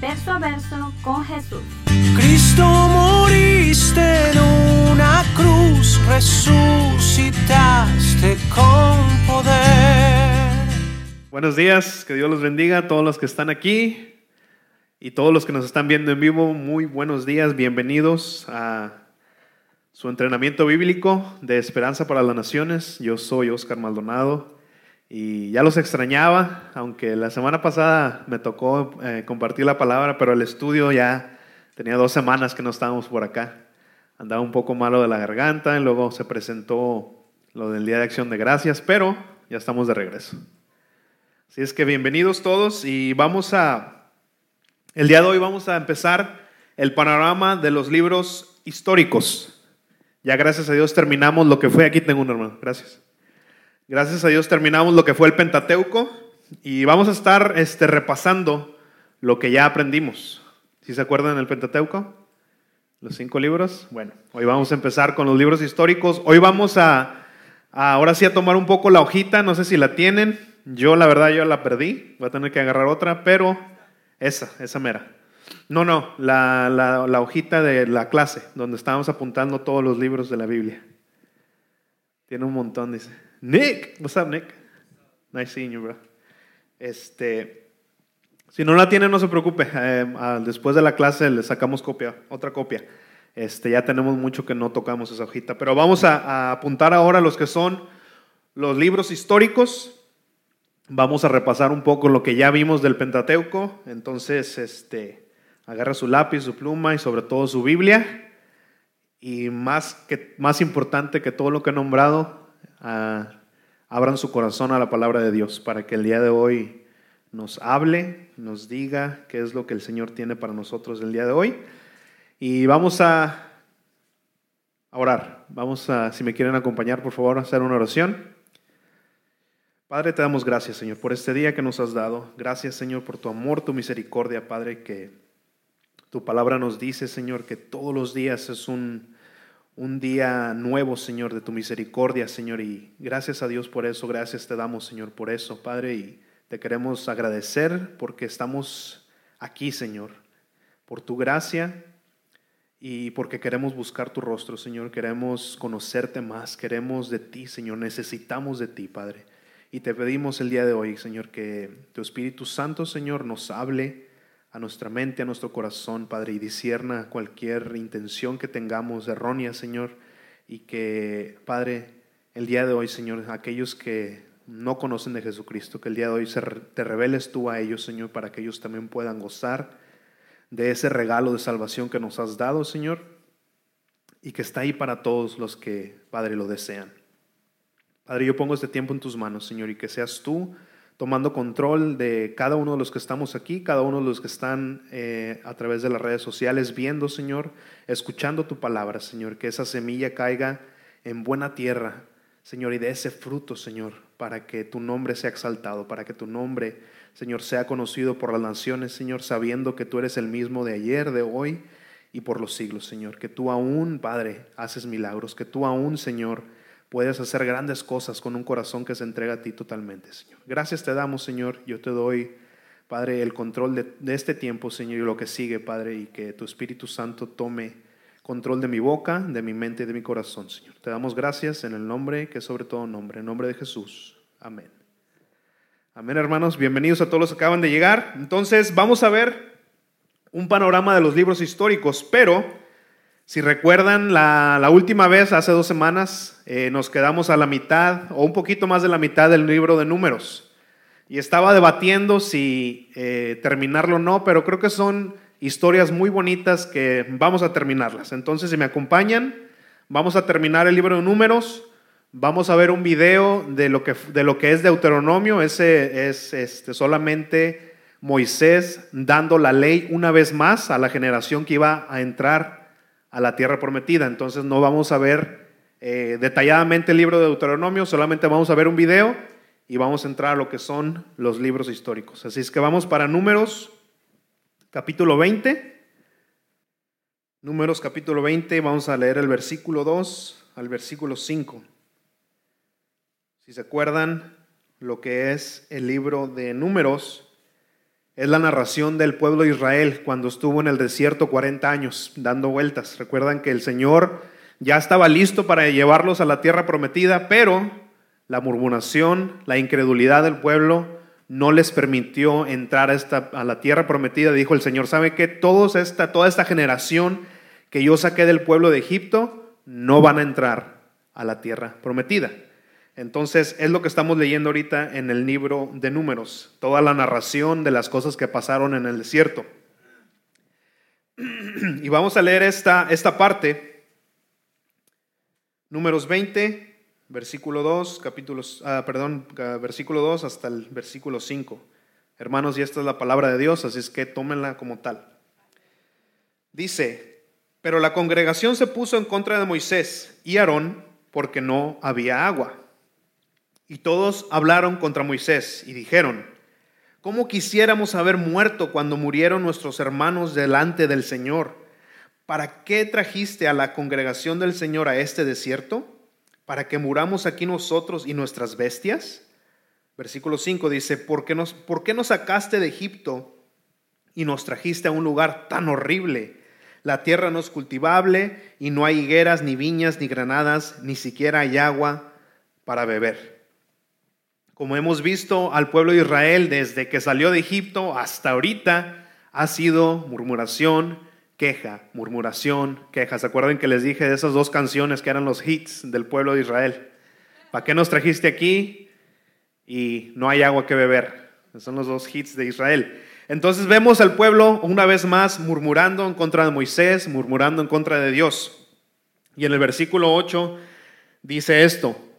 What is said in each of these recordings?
verso a verso con Jesús. Cristo moriste en una cruz, resucitaste con poder. Buenos días, que Dios los bendiga a todos los que están aquí y todos los que nos están viendo en vivo. Muy buenos días, bienvenidos a su entrenamiento bíblico de Esperanza para las Naciones. Yo soy Oscar Maldonado y ya los extrañaba, aunque la semana pasada me tocó eh, compartir la palabra, pero el estudio ya tenía dos semanas que no estábamos por acá. Andaba un poco malo de la garganta y luego se presentó lo del Día de Acción de Gracias, pero ya estamos de regreso. Así es que bienvenidos todos y vamos a el día de hoy vamos a empezar el panorama de los libros históricos. Ya gracias a Dios terminamos lo que fue, aquí tengo un hermano, gracias. Gracias a Dios terminamos lo que fue el Pentateuco y vamos a estar este, repasando lo que ya aprendimos. ¿Sí se acuerdan del Pentateuco? Los cinco libros. Bueno, hoy vamos a empezar con los libros históricos. Hoy vamos a, ahora sí a tomar un poco la hojita, no sé si la tienen. Yo la verdad yo la perdí, voy a tener que agarrar otra, pero esa, esa mera. No, no, la, la, hojita de la clase, donde estábamos apuntando todos los libros de la Biblia. Tiene un montón, dice. Nick, what's up, Nick? Nice seeing you, bro. Este, si no la tiene, no se preocupe. Eh, después de la clase le sacamos copia, otra copia. Este, ya tenemos mucho que no tocamos esa hojita. Pero vamos a, a apuntar ahora los que son los libros históricos Vamos a repasar un poco lo que ya vimos del Pentateuco. Entonces, este, agarra su lápiz, su pluma y sobre todo su Biblia. Y más, que, más importante que todo lo que he nombrado, abran su corazón a la palabra de Dios para que el día de hoy nos hable, nos diga qué es lo que el Señor tiene para nosotros el día de hoy. Y vamos a orar. Vamos a, si me quieren acompañar, por favor, a hacer una oración. Padre, te damos gracias, Señor, por este día que nos has dado. Gracias, Señor, por tu amor, tu misericordia, Padre, que tu palabra nos dice, Señor, que todos los días es un, un día nuevo, Señor, de tu misericordia, Señor. Y gracias a Dios por eso, gracias te damos, Señor, por eso, Padre. Y te queremos agradecer porque estamos aquí, Señor, por tu gracia y porque queremos buscar tu rostro, Señor. Queremos conocerte más, queremos de ti, Señor. Necesitamos de ti, Padre. Y te pedimos el día de hoy, Señor, que tu Espíritu Santo, Señor, nos hable a nuestra mente, a nuestro corazón, Padre, y disierna cualquier intención que tengamos errónea, Señor, y que, Padre, el día de hoy, Señor, aquellos que no conocen de Jesucristo, que el día de hoy te reveles tú a ellos, Señor, para que ellos también puedan gozar de ese regalo de salvación que nos has dado, Señor, y que está ahí para todos los que, Padre, lo desean. Padre, yo pongo este tiempo en tus manos, Señor, y que seas tú tomando control de cada uno de los que estamos aquí, cada uno de los que están eh, a través de las redes sociales viendo, Señor, escuchando tu palabra, Señor, que esa semilla caiga en buena tierra, Señor, y de ese fruto, Señor, para que tu nombre sea exaltado, para que tu nombre, Señor, sea conocido por las naciones, Señor, sabiendo que tú eres el mismo de ayer, de hoy y por los siglos, Señor, que tú aún, Padre, haces milagros, que tú aún, Señor, puedes hacer grandes cosas con un corazón que se entrega a ti totalmente, Señor. Gracias te damos, Señor. Yo te doy, Padre, el control de, este tiempo, Señor, y lo que sigue, Padre, y que tu Espíritu Santo tome control de mi boca, de mi mente y de mi corazón, Señor. Te damos gracias en el nombre que es sobre todo nombre, en nombre de Jesús. Amén. Amén, hermanos. Bienvenidos a todos los que acaban de llegar. Entonces, vamos a ver un panorama de los libros históricos, pero si recuerdan, la, última vez, hace dos semanas, eh, nos quedamos a la mitad o un poquito más de la mitad del libro de números. Y estaba debatiendo si eh, terminarlo o no, pero creo que son historias muy bonitas que vamos a terminarlas. Entonces, si me acompañan, vamos a terminar el libro de números. Vamos a ver un video de lo que, de lo que es Deuteronomio. Ese es este, solamente Moisés dando la ley una vez más a la generación que iba a entrar a la tierra prometida. Entonces no vamos a ver eh, detalladamente el libro de Deuteronomio, solamente vamos a ver un video y vamos a entrar a lo que son los libros históricos. Así es que vamos para números capítulo 20. Números capítulo 20, vamos a leer el versículo 2 al versículo 5. Si se acuerdan lo que es el libro de números, es la narración del pueblo de Israel cuando estuvo en el desierto 40 años dando vueltas. Recuerdan que el Señor ya estaba listo para llevarlos a la tierra prometida, pero la murmuración, la incredulidad del pueblo no les permitió entrar a, esta, a la tierra prometida. Dijo el Señor, ¿sabe? Todos esta, toda esta generación que yo saqué del pueblo de Egipto no van a entrar a la tierra prometida. Entonces es lo que estamos leyendo ahorita en el libro de números, toda la narración de las cosas que pasaron en el desierto. Y vamos a leer esta, esta parte, números 20, versículo 2, capítulos, ah, perdón, versículo 2 hasta el versículo 5. Hermanos, y esta es la palabra de Dios, así es que tómenla como tal. Dice, pero la congregación se puso en contra de Moisés y Aarón porque no había agua. Y todos hablaron contra Moisés y dijeron, ¿cómo quisiéramos haber muerto cuando murieron nuestros hermanos delante del Señor? ¿Para qué trajiste a la congregación del Señor a este desierto? para que muramos aquí nosotros y nuestras bestias? Versículo 5 dice, ¿por qué, nos, ¿por qué nos sacaste de Egipto y nos trajiste a un lugar tan horrible? La tierra no es cultivable y no hay higueras, ni viñas, ni granadas, ni siquiera hay agua para beber. Como hemos visto al pueblo de Israel desde que salió de Egipto hasta ahorita, ha sido murmuración, queja, murmuración, queja. ¿Se acuerdan que les dije de esas dos canciones que eran los hits del pueblo de Israel? ¿Para qué nos trajiste aquí y no hay agua que beber? son los dos hits de Israel. Entonces vemos al pueblo una vez más murmurando en contra de Moisés, murmurando en contra de Dios. Y en el versículo 8 dice esto.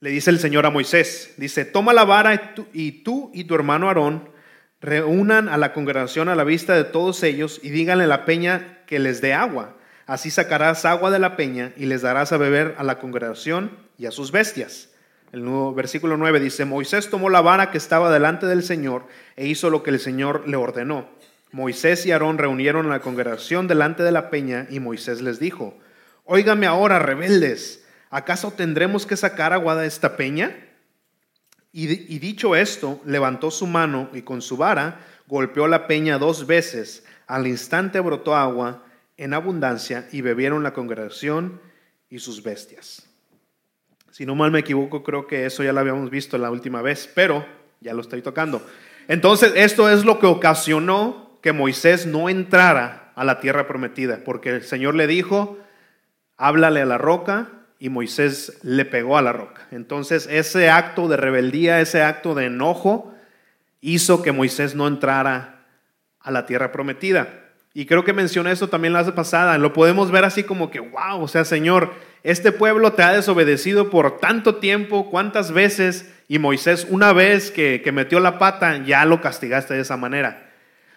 Le dice el Señor a Moisés, dice, toma la vara y tú y, tu hermano Aarón reúnan a la congregación a la vista de todos ellos y díganle a la peña que les dé agua. Así sacarás agua de la peña y les darás a beber a la congregación y a sus bestias. El nuevo versículo 9 dice, Moisés tomó la vara que estaba delante del Señor e hizo lo que el Señor le ordenó. Moisés y Aarón reunieron a la congregación delante de la peña y Moisés les dijo, Óigame ahora, rebeldes, ¿acaso tendremos que sacar agua de esta peña? Y, dicho esto, levantó su mano y con su vara golpeó la peña dos veces. Al instante brotó agua en abundancia y bebieron la congregación y sus bestias. Si no mal me equivoco, creo que eso ya lo habíamos visto la última vez, pero ya lo estoy tocando. Entonces, esto es lo que ocasionó que Moisés no entrara a la tierra prometida, porque el Señor le dijo, háblale a la roca y Moisés le pegó a la roca. Entonces ese acto de rebeldía, ese acto de enojo, hizo que Moisés no entrara a la tierra prometida. Y creo que mencioné eso también la vez pasada. Lo podemos ver así como que, wow, o sea, Señor, este pueblo te ha desobedecido por tanto tiempo, cuántas veces, y Moisés una vez que, que metió la pata, ya lo castigaste de esa manera.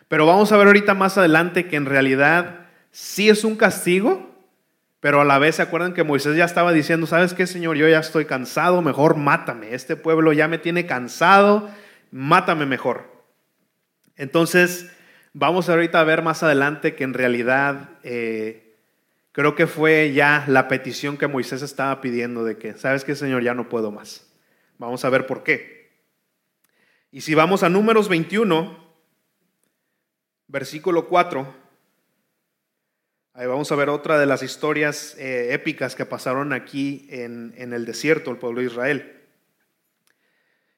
Pero vamos a ver ahorita más adelante que en realidad sí es un castigo, pero a la vez se acuerdan que Moisés ya estaba diciendo, ¿sabes qué, Señor? Yo ya estoy cansado, mejor mátame. Este pueblo ya me tiene cansado, mátame mejor. Entonces, vamos ahorita a ver más adelante que en realidad eh, creo que fue ya la petición que Moisés estaba pidiendo de que, ¿sabes qué, Señor? Ya no puedo más. Vamos a ver por qué. Y si vamos a números 21, versículo 4. Vamos a ver otra de las historias eh, épicas que pasaron aquí en, el desierto, el pueblo de Israel.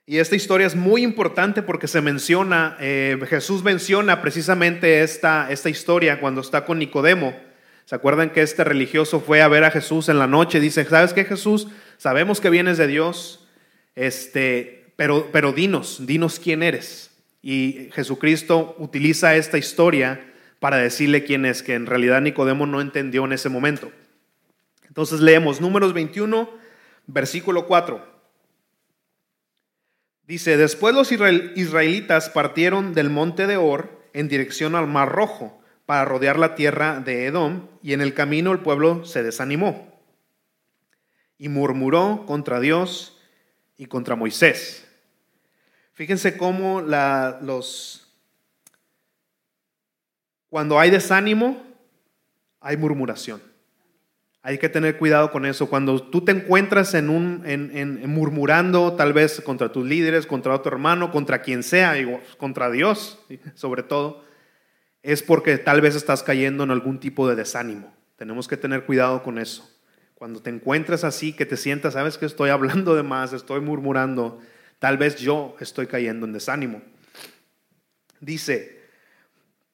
Y esta historia es muy importante porque se menciona, eh, Jesús menciona precisamente esta, esta historia cuando está con Nicodemo. ¿Se acuerdan que este religioso fue a ver a Jesús en la noche? Dice, ¿sabes qué Jesús? Sabemos que vienes de Dios, este, pero, pero dinos, dinos quién eres. Y Jesucristo utiliza esta historia para decirle quién es, que en realidad Nicodemo no entendió en ese momento. Entonces leemos números 21, versículo 4. Dice, después los israel- israelitas partieron del monte de Or en dirección al Mar Rojo para rodear la tierra de Edom y en el camino el pueblo se desanimó y murmuró contra Dios y contra Moisés. Fíjense cómo los, cuando hay desánimo, hay murmuración. Hay que tener cuidado con eso. Cuando tú te encuentras en un, en, murmurando, tal vez contra tus líderes, contra otro hermano, contra quien sea, contra Dios, sobre todo, es porque tal vez estás cayendo en algún tipo de desánimo. Tenemos que tener cuidado con eso. Cuando te encuentres así, que te sientas, sabes que estoy hablando de más, estoy murmurando, tal vez yo estoy cayendo en desánimo. Dice,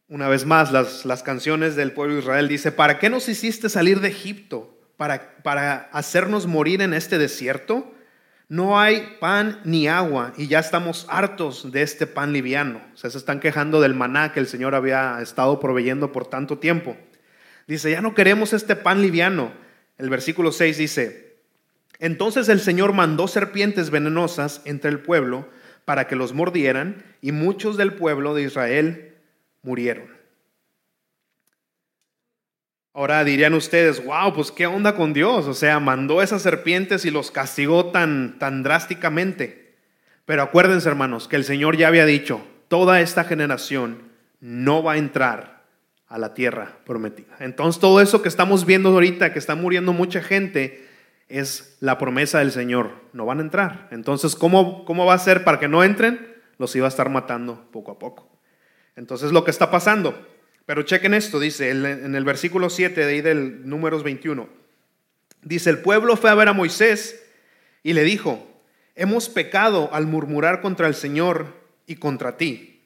una vez más, las, las canciones del pueblo de Israel dice, ¿para qué nos hiciste salir de Egipto? ¿Para, ¿Para hacernos morir en este desierto? No hay pan ni agua y ya estamos hartos de este pan liviano. O sea, se están quejando del maná que el Señor había estado proveyendo por tanto tiempo. Dice, ya no queremos este pan liviano. El versículo 6 dice, entonces el Señor mandó serpientes venenosas entre el pueblo para que los mordieran y muchos del pueblo de Israel murieron. Ahora dirían ustedes, wow, pues qué onda con Dios, o sea, mandó esas serpientes y los castigó tan, tan drásticamente. Pero acuérdense, hermanos, que el Señor ya había dicho, toda esta generación no va a entrar a la tierra prometida. Entonces todo eso que estamos viendo ahorita, que está muriendo mucha gente, es la promesa del Señor, no van a entrar. Entonces, ¿cómo, cómo va a ser para que no entren? Los iba a estar matando poco a poco. Entonces, lo que está pasando. Pero chequen esto, dice en el versículo 7 de ahí del números 21. Dice, el pueblo fue a ver a Moisés y le dijo, hemos pecado al murmurar contra el Señor y contra ti.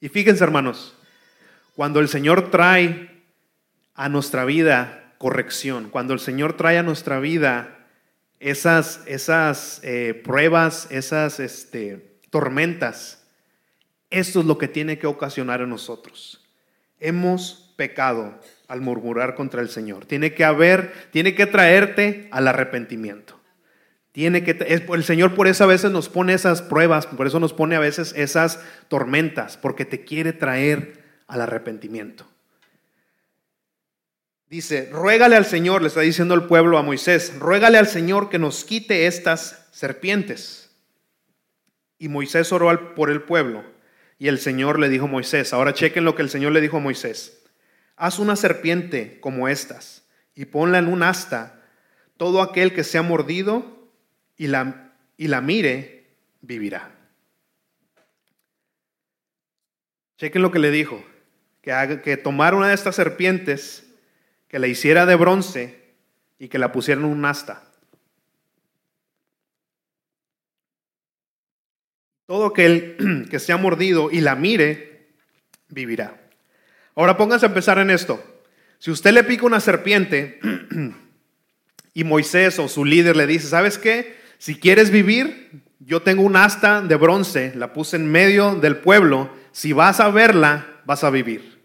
Y fíjense, hermanos, cuando el Señor trae a nuestra vida corrección, cuando el Señor trae a nuestra vida esas, esas eh, pruebas, esas este, tormentas, esto es lo que tiene que ocasionar en nosotros. Hemos pecado al murmurar contra el Señor. Tiene que haber, tiene que traerte al arrepentimiento. Tiene que, el Señor por eso a veces nos pone esas pruebas, por eso nos pone a veces esas tormentas, porque te quiere traer al arrepentimiento. Dice, ruégale al Señor, le está diciendo el pueblo a Moisés, ruégale al Señor que nos quite estas serpientes. Y Moisés oró por el pueblo. Y el Señor le dijo a Moisés, ahora chequen lo que el Señor le dijo a Moisés, haz una serpiente como estas y ponla en un asta. Todo aquel que sea mordido y la, y la mire, vivirá. Chequen lo que le dijo, que, haga, que tomara una de estas serpientes, que la hiciera de bronce y que la pusiera en un asta. Todo aquel que sea mordido y la mire, vivirá. Ahora pónganse a empezar en esto. Si usted le pica una serpiente y Moisés o su líder le dice, ¿sabes qué? Si quieres vivir, yo tengo un asta de bronce, la puse en medio del pueblo, si vas a verla, vas a vivir.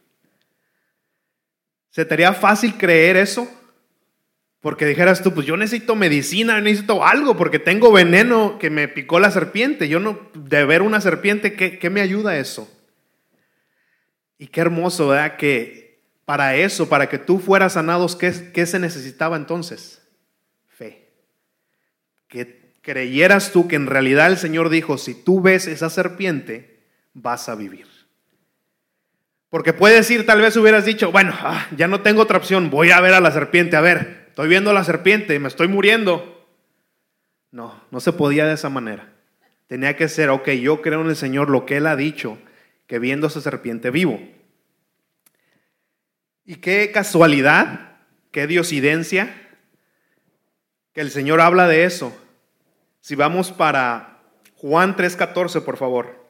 ¿Se te haría fácil creer eso? Porque dijeras tú, pues yo necesito medicina, necesito algo, porque tengo veneno que me picó la serpiente. Yo no, de ver una serpiente, ¿qué, qué me ayuda eso? Y qué hermoso, ¿verdad? Que para eso, para que tú fueras sanados, ¿qué, qué se necesitaba entonces? Fe. Que creyeras tú que en realidad el Señor dijo, si tú ves esa serpiente, vas a vivir. Porque puedes decir, tal vez hubieras dicho, bueno, ah, ya no tengo otra opción, voy a ver a la serpiente, a ver, estoy viendo a la serpiente, me estoy muriendo. No, no se podía de esa manera. Tenía que ser, ok, yo creo en el Señor lo que Él ha dicho, que viendo a esa serpiente vivo. Y qué casualidad, qué diosidencia, que el Señor habla de eso. Si vamos para Juan 3:14, por favor.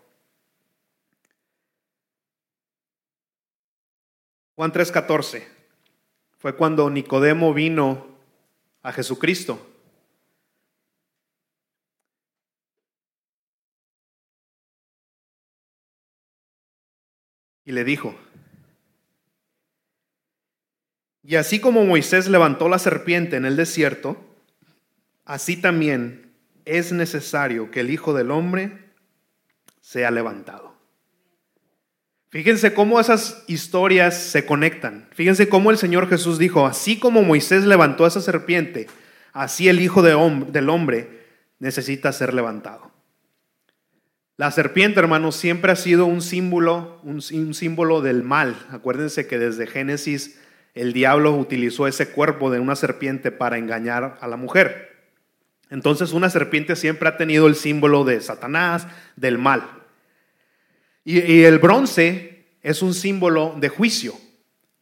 Juan 3:14 fue cuando Nicodemo vino a Jesucristo. Y le dijo, y así como Moisés levantó la serpiente en el desierto, así también es necesario que el Hijo del Hombre sea levantado. Fíjense cómo esas historias se conectan. Fíjense cómo el Señor Jesús dijo, así como Moisés levantó a esa serpiente, así el Hijo del Hombre necesita ser levantado. La serpiente, hermanos, siempre ha sido un símbolo, un, un, símbolo del mal. Acuérdense que desde Génesis el diablo utilizó ese cuerpo de una serpiente para engañar a la mujer. Entonces una serpiente siempre ha tenido el símbolo de Satanás, del mal. Y, el bronce es un símbolo de juicio.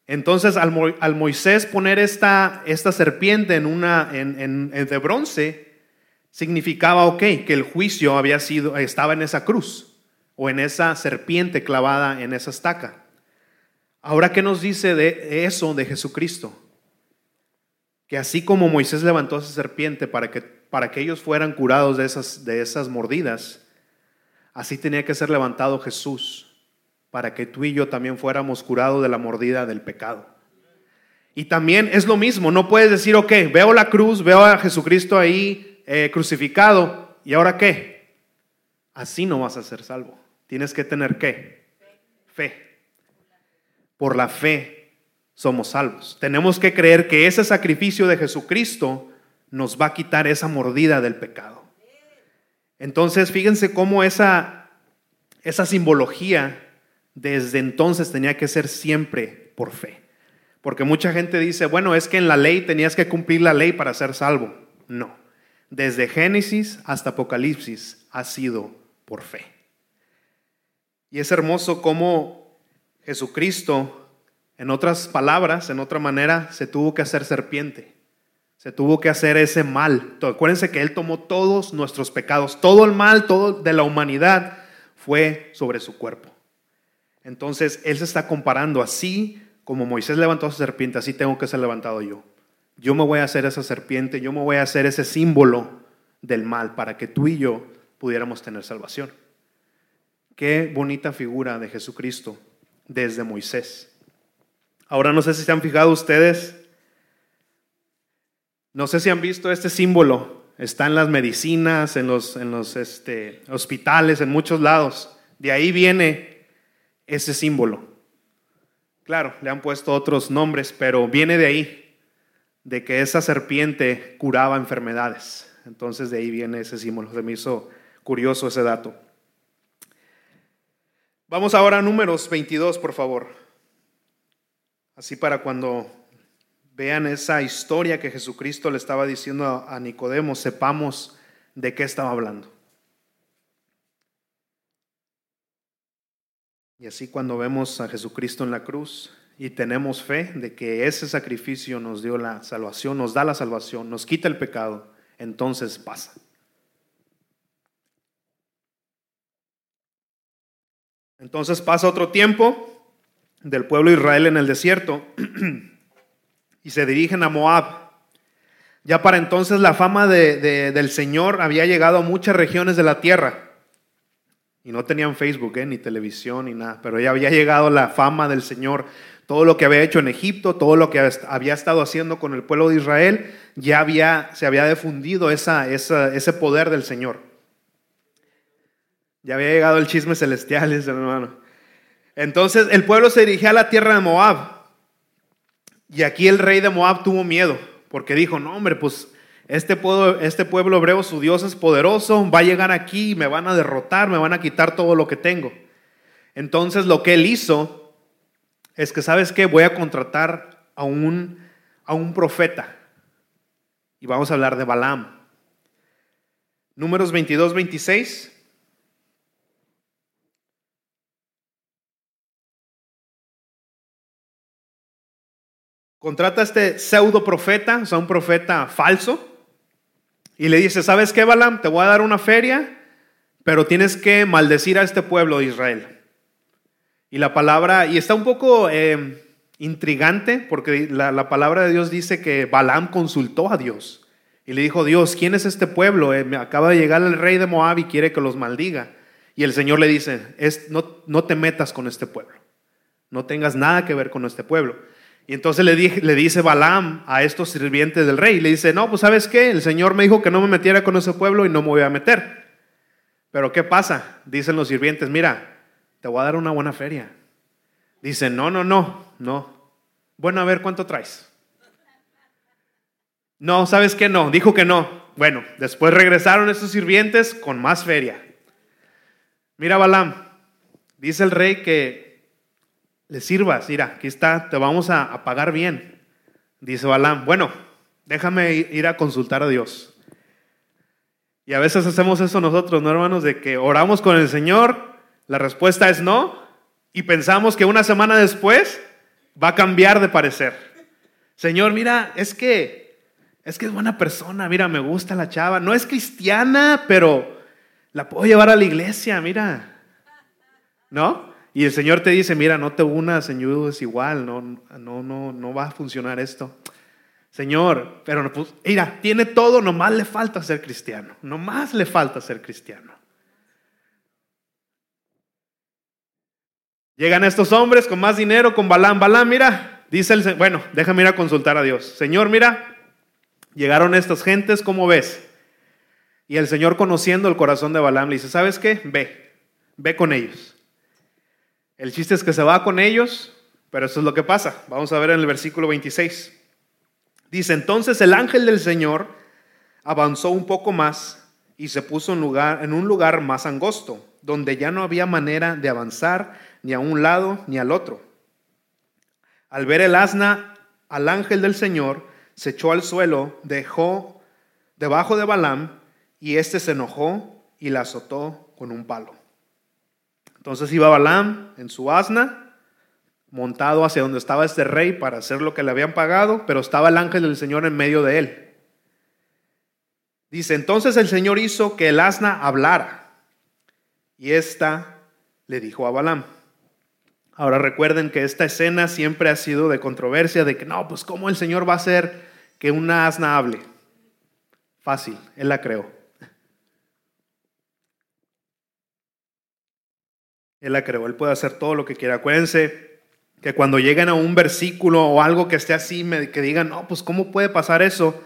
Entonces al, Moisés poner esta, esta serpiente en una, en, en, de bronce, significaba, ok, que el juicio había sido, estaba en esa cruz o en esa serpiente clavada en esa estaca. Ahora, ¿qué nos dice de eso de Jesucristo? Que así como Moisés levantó esa serpiente para que, para que ellos fueran curados de esas, de esas mordidas, así tenía que ser levantado Jesús para que tú y yo también fuéramos curados de la mordida del pecado. Y también es lo mismo, no puedes decir, ok, veo la cruz, veo a Jesucristo ahí eh, crucificado, ¿y ahora qué? Así no vas a ser salvo. Tienes que tener qué? Fe por la fe somos salvos. Tenemos que creer que ese sacrificio de Jesucristo nos va a quitar esa mordida del pecado. Entonces, fíjense cómo esa, esa simbología desde entonces tenía que ser siempre por fe. Porque mucha gente dice, bueno, es que en la ley tenías que cumplir la ley para ser salvo. No. Desde Génesis hasta Apocalipsis ha sido por fe. Y es hermoso cómo Jesucristo, en otras palabras, en otra manera, se tuvo que hacer serpiente. Se tuvo que hacer ese mal. Acuérdense que Él tomó todos nuestros pecados. Todo el mal, todo de la humanidad fue sobre su cuerpo. Entonces Él se está comparando así como Moisés levantó a su serpiente, así tengo que ser levantado yo. Yo me voy a hacer esa serpiente, yo me voy a hacer ese símbolo del mal para que tú y yo pudiéramos tener salvación. Qué bonita figura de Jesucristo desde Moisés. Ahora no sé si se han fijado ustedes, no sé si han visto este símbolo, está en las medicinas, en los, en los este, hospitales, en muchos lados. De ahí viene ese símbolo. Claro, le han puesto otros nombres, pero viene de ahí, de que esa serpiente curaba enfermedades. Entonces de ahí viene ese símbolo. Se me hizo curioso ese dato. Vamos ahora a números 22, por favor. Así para cuando vean esa historia que Jesucristo le estaba diciendo a Nicodemo, sepamos de qué estaba hablando. Y así cuando vemos a Jesucristo en la cruz y tenemos fe de que ese sacrificio nos dio la salvación, nos da la salvación, nos quita el pecado, entonces pasa. Entonces pasa otro tiempo del pueblo de Israel en el desierto y se dirigen a Moab. Ya para entonces la fama del Señor había llegado a muchas regiones de la tierra. Y no tenían Facebook, eh, ni televisión, ni nada. Pero ya había llegado la fama del Señor. Todo lo que había hecho en Egipto, todo lo que había estado haciendo con el pueblo de Israel, ya había, se había difundido ese poder del Señor. Ya había llegado el chisme celestial, hermano. Entonces el pueblo se dirigía a la tierra de Moab. Y aquí el rey de Moab tuvo miedo, porque dijo, no hombre, pues este pueblo, este pueblo hebreo, su Dios es poderoso, va a llegar aquí me van a derrotar, me van a quitar todo lo que tengo. Entonces lo que él hizo es que, ¿sabes qué? Voy a contratar a un, a un profeta. Y vamos a hablar de Balaam. Números 22, 26. Contrata a este pseudo profeta, o sea, un profeta falso, y le dice, ¿sabes qué, Balaam? Te voy a dar una feria, pero tienes que maldecir a este pueblo de Israel. Y la palabra, y está un poco eh, intrigante, porque la, la, palabra de Dios dice que Balaam consultó a Dios. Y le dijo, Dios, ¿quién es este pueblo? Eh, me acaba de llegar el rey de Moab y quiere que los maldiga. Y el Señor le dice, no, no te metas con este pueblo. No tengas nada que ver con este pueblo. Y entonces le, le dice Balaam a estos sirvientes del rey, le dice, no, pues sabes qué, el Señor me dijo que no me metiera con ese pueblo y no me voy a meter. Pero ¿qué pasa? Dicen los sirvientes, mira, te voy a dar una buena feria. Dice, no, no, no, no. Bueno, a ver, ¿cuánto traes? No, ¿sabes qué? No, dijo que no. Bueno, después regresaron estos sirvientes con más feria. Mira, Balaam, dice el rey que le sirvas, mira, aquí está, te vamos a, pagar bien. Dice Balaam, bueno, déjame ir ir a consultar a Dios. Y a veces hacemos eso nosotros, ¿no, hermanos? De que oramos con el Señor, la respuesta es no, y pensamos que una semana después va a cambiar de parecer. Señor, mira, es que es que es buena persona, mira, me gusta la chava, no es cristiana, pero la puedo llevar a la iglesia, mira. ¿No? Y el Señor te dice, mira, no te unas, Señor, es igual, no, no, no, no va a funcionar esto. Señor, pero pues, mira, tiene todo, nomás le falta ser cristiano, nomás le falta ser cristiano. Llegan estos hombres con más dinero, con Balán. Balán, mira, dice el, bueno, déjame ir a consultar a Dios. Señor, mira, llegaron estas gentes, ¿cómo ves? Y el Señor, conociendo el corazón de Balaam, le dice, ¿sabes qué? Ve, ve con ellos. El chiste es que se va con ellos, pero eso es lo que pasa. Vamos a ver en el versículo 26. Dice, entonces el ángel del Señor avanzó un poco más y se puso en, lugar, en un lugar más angosto, donde ya no había manera de avanzar ni a un lado ni al otro. Al ver el asna al ángel del Señor, se echó al suelo, dejó debajo de Balaam, y éste se enojó y la azotó con un palo. Entonces iba Balaam en su asna, montado hacia donde estaba este rey para hacer lo que le habían pagado, pero estaba el ángel del Señor en medio de él. Dice, entonces el Señor hizo que el asna hablara, y ésta le dijo a Balaam. Ahora recuerden que esta escena siempre ha sido de controversia, de que no, pues cómo el Señor va a hacer que una asna hable. Fácil, Él la creó. Él la creó, Él puede hacer todo lo que quiera. Acuérdense que cuando lleguen a un versículo o algo que esté así, que digan, no, pues ¿cómo puede pasar eso?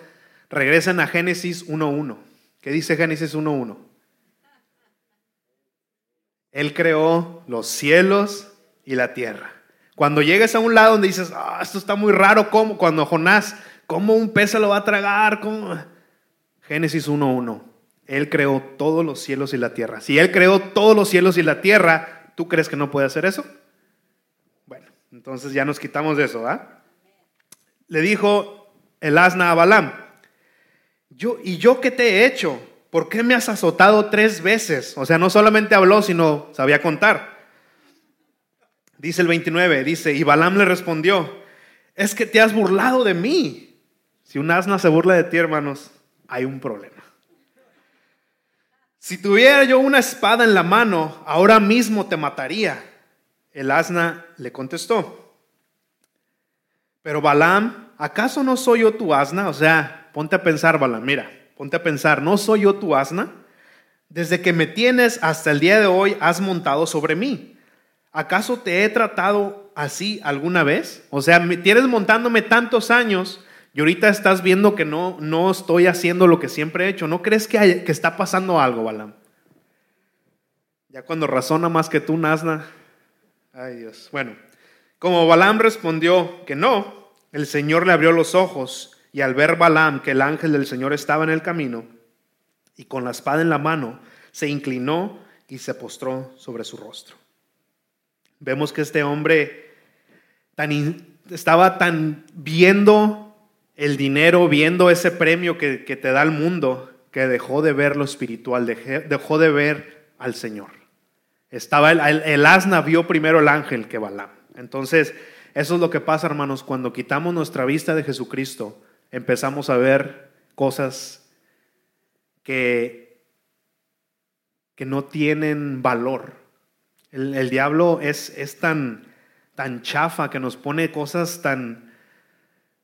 Regresen a Génesis 1.1. ¿Qué dice Génesis 1.1? Él creó los cielos y la tierra. Cuando llegues a un lado donde dices, ah, esto está muy raro, ¿cómo? Cuando Jonás, ¿cómo un pez se lo va a tragar? ¿Cómo? Génesis 1.1. Él creó todos los cielos y la tierra. Si Él creó todos los cielos y la tierra, ¿tú crees que no puede hacer eso? Bueno, entonces ya nos quitamos de eso, ¿ah? Le dijo el asna a Balaam, yo, ¿y yo qué te he hecho? ¿Por qué me has azotado tres veces? O sea, no solamente habló, sino sabía contar. Dice el 29, dice, y Balaam le respondió, es que te has burlado de mí. Si un asna se burla de ti, hermanos, hay un problema. Si tuviera yo una espada en la mano, ahora mismo te mataría. El asna le contestó, pero Balaam, ¿acaso no soy yo tu asna? O sea, ponte a pensar, Balaam, mira, ponte a pensar, ¿no soy yo tu asna? Desde que me tienes hasta el día de hoy has montado sobre mí. ¿Acaso te he tratado así alguna vez? O sea, me tienes montándome tantos años y ahorita estás viendo que no, no estoy haciendo lo que siempre he hecho. ¿No crees que, está pasando algo, Balaam? Ya cuando razona más que tú, Nasna. Ay Dios. Bueno, como Balaam respondió que no, el Señor le abrió los ojos y al ver Balaam que el ángel del Señor estaba en el camino y con la espada en la mano, se inclinó y se postró sobre su rostro. Vemos que este hombre estaba tan viendo el dinero, viendo ese premio que, que te da el mundo, que dejó de ver lo espiritual, dejó de ver al Señor. Estaba el, el- el asna vio primero el ángel que Balaam. Entonces, eso es lo que pasa, hermanos, cuando quitamos nuestra vista de Jesucristo, empezamos a ver cosas que, que no tienen valor. El, el diablo es, es tan, tan chafa que nos pone cosas tan,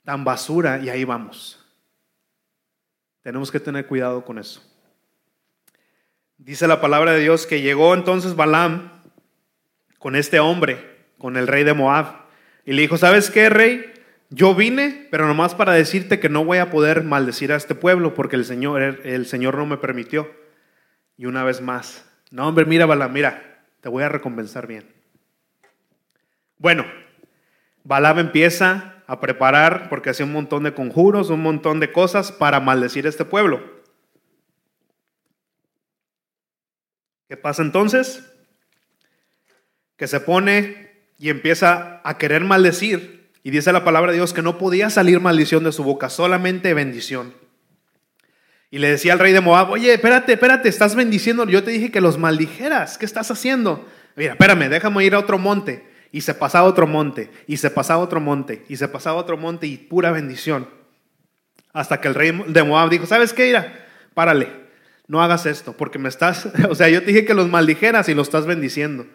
tan basura y ahí vamos. Tenemos que tener cuidado con eso. Dice la palabra de Dios que llegó entonces Balaam con este hombre, con el rey de Moab, y le dijo, ¿sabes qué, rey? yo vine, pero nomás para decirte que no voy a poder maldecir a este pueblo porque el Señor, el Señor no me permitió. Y una vez más, no hombre, mira Balaam, mira, te voy a recompensar bien. Bueno, Balaam empieza a preparar, porque hace un montón de conjuros, un montón de cosas para maldecir a este pueblo. ¿Qué pasa entonces? Que se pone y empieza a querer maldecir y dice la palabra de Dios que no podía salir maldición de su boca, solamente bendición. Y le decía al rey de Moab, oye, espérate, espérate, estás bendiciendo, yo te dije que los maldijeras, ¿qué estás haciendo? Mira, espérame, déjame ir a otro monte. Y se pasaba otro monte, y se pasaba otro monte, y se pasaba otro monte, y pura bendición. Hasta que el rey de Moab dijo, ¿sabes qué? Mira, párale, no hagas esto, porque me estás, o sea, yo te dije que los maldijeras y los estás bendiciendo.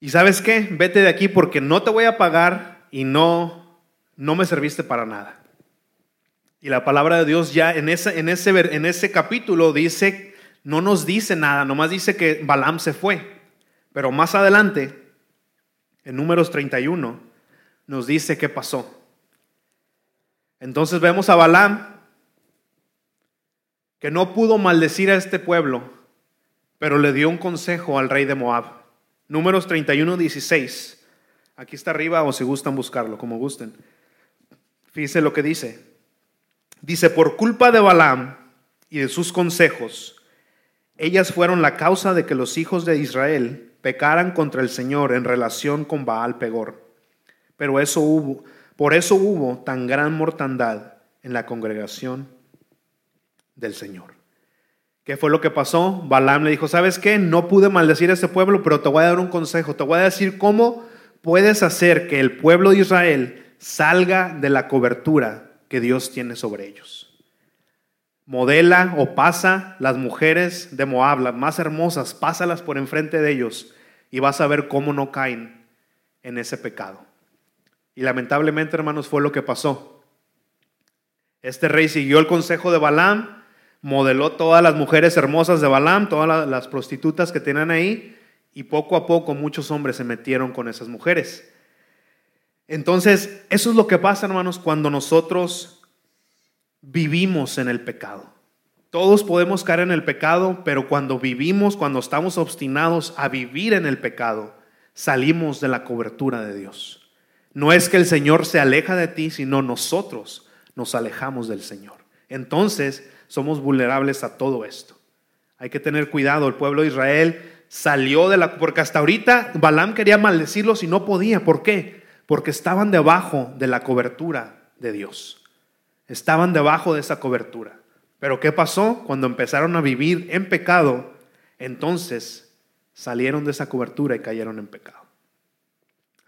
Y sabes qué, vete de aquí porque no te voy a pagar y no, no me serviste para nada. Y la palabra de Dios ya en ese, en ese, en ese capítulo dice, no nos dice nada, nomás dice que Balaam se fue. Pero más adelante, en números 31, nos dice qué pasó. Entonces vemos a Balaam que no pudo maldecir a este pueblo, pero le dio un consejo al rey de Moab. Números 31, 16. Aquí está arriba o si gustan buscarlo, como gusten. Fíjense lo que dice. Dice, por culpa de Balaam y de sus consejos, ellas fueron la causa de que los hijos de Israel pecaran contra el Señor en relación con Baal Pegor. Pero eso hubo, por eso hubo tan gran mortandad en la congregación del Señor. ¿Qué fue lo que pasó? Balaam le dijo, ¿sabes qué? No pude maldecir a este pueblo, pero te voy a dar un consejo. Te voy a decir cómo puedes hacer que el pueblo de Israel salga de la cobertura que Dios tiene sobre ellos. Modela o pasa las mujeres de Moab, las más hermosas, pásalas por enfrente de ellos y vas a ver cómo no caen en ese pecado. Y lamentablemente, hermanos, fue lo que pasó. Este rey siguió el consejo de Balaam modeló todas las mujeres hermosas de Balaam, todas las prostitutas que tenían ahí, y poco a poco muchos hombres se metieron con esas mujeres. Entonces, eso es lo que pasa, hermanos, cuando nosotros vivimos en el pecado. Todos podemos caer en el pecado, pero cuando vivimos, cuando estamos obstinados a vivir en el pecado, salimos de la cobertura de Dios. No es que el Señor se aleja de ti, sino nosotros nos alejamos del Señor. Entonces, somos vulnerables a todo esto. Hay que tener cuidado. El pueblo de Israel salió de la... Porque hasta ahorita Balaam quería maldecirlos y no podía. ¿Por qué? Porque estaban debajo de la cobertura de Dios. Estaban debajo de esa cobertura. Pero ¿qué pasó? Cuando empezaron a vivir en pecado, entonces salieron de esa cobertura y cayeron en pecado.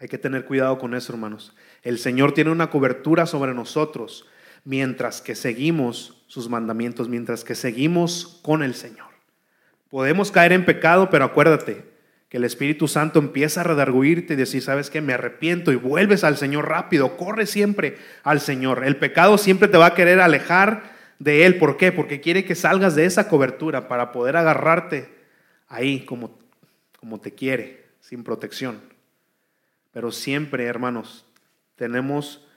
Hay que tener cuidado con eso, hermanos. El Señor tiene una cobertura sobre nosotros mientras que seguimos sus mandamientos, mientras que seguimos con el Señor. Podemos caer en pecado, pero acuérdate que el Espíritu Santo empieza a redarguirte y decir, ¿sabes qué? Me arrepiento y vuelves al Señor rápido, corre siempre al Señor. El pecado siempre te va a querer alejar de Él. ¿Por qué? Porque quiere que salgas de esa cobertura para poder agarrarte ahí como, como te quiere, sin protección. Pero siempre, hermanos, tenemos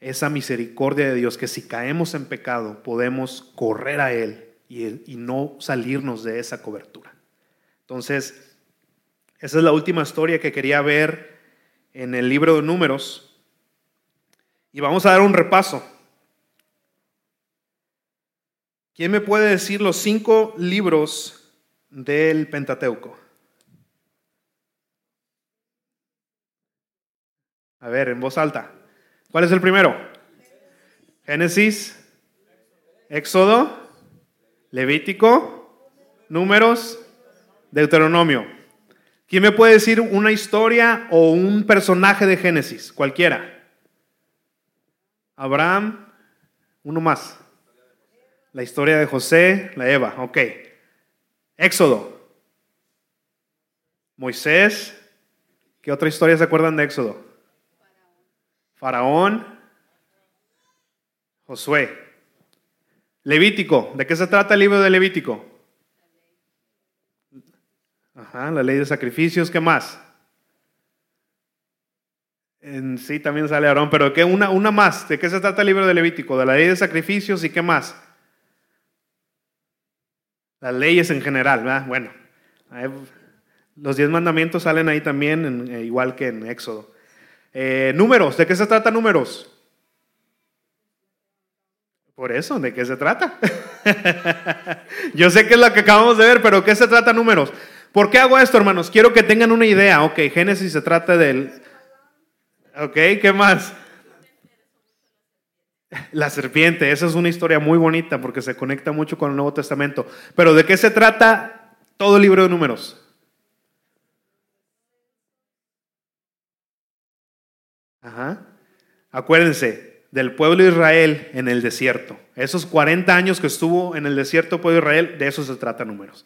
esa misericordia de Dios que si caemos en pecado podemos correr a Él y, no salirnos de esa cobertura. Entonces, esa es la última historia que quería ver en el libro de números. Y vamos a dar un repaso. ¿Quién me puede decir los cinco libros del Pentateuco? A ver, en voz alta. ¿Cuál es el primero? Génesis, Éxodo, Levítico, Números, Deuteronomio. ¿Quién me puede decir una historia o un personaje de Génesis? Cualquiera. Abraham, uno más. La historia de José, la Eva, ok. Éxodo. Moisés. ¿Qué otra historia se acuerdan de Éxodo? Faraón, Josué. Levítico, ¿de qué se trata el libro de Levítico? La ley de sacrificios, ¿qué más? En sí también sale Aarón, pero ¿qué? Una, una más. ¿De qué se trata el libro de Levítico? De la ley de sacrificios y qué más. Las leyes en general, ¿verdad? Bueno, los diez mandamientos salen ahí también, eh, igual que en Éxodo. Eh, números, ¿de qué se trata números? Por eso, ¿de qué se trata? Yo sé que es lo que acabamos de ver, pero ¿qué se trata números? ¿Por qué hago esto, hermanos? Quiero que tengan una idea. Ok, Génesis se trata del... Ok, ¿qué más? La serpiente, esa es una historia muy bonita porque se conecta mucho con el Nuevo Testamento. Pero ¿de qué se trata todo el libro de números? Ajá. Acuérdense del pueblo de Israel en el desierto. Esos 40 años que estuvo en el desierto el pueblo de Israel, de eso se trata números.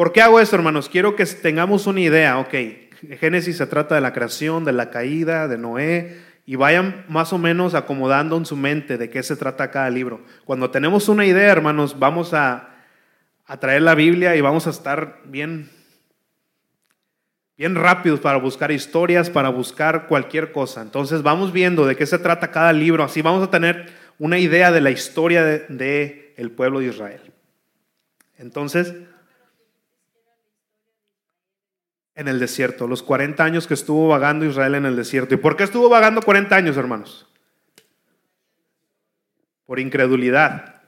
¿Por qué hago esto, hermanos? Quiero que tengamos una idea. Ok, Génesis se trata de la creación, de la caída, de Noé, y vayan más o menos acomodando en su mente de qué se trata cada libro. Cuando tenemos una idea, hermanos, vamos a, a traer la Biblia y vamos a estar bien, bien rápidos para buscar historias, para buscar cualquier cosa. Entonces vamos viendo de qué se trata cada libro, así vamos a tener una idea de la historia del de, el pueblo de Israel. Entonces, en el desierto, los 40 años que estuvo vagando Israel en el desierto. ¿Y por qué estuvo vagando 40 años, hermanos? Por incredulidad.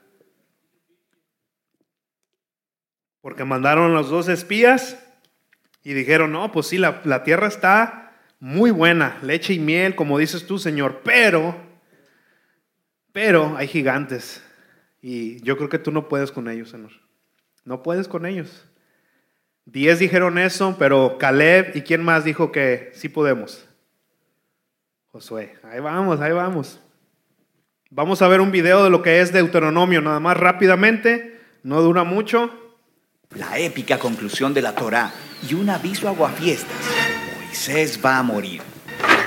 Porque mandaron los dos espías y dijeron, no, pues sí, la, la tierra está muy buena, leche y miel, como dices tú, Señor, pero, pero hay gigantes. Y yo creo que tú no puedes con ellos, Señor. No puedes con ellos. Diez dijeron eso, pero Caleb y quién más dijo que sí podemos. Josué, ahí vamos, ahí vamos. Vamos a ver un video de lo que es Deuteronomio, nada más rápidamente, no dura mucho. La épica conclusión de la Torá y un aviso aguafiestas. Moisés va a morir.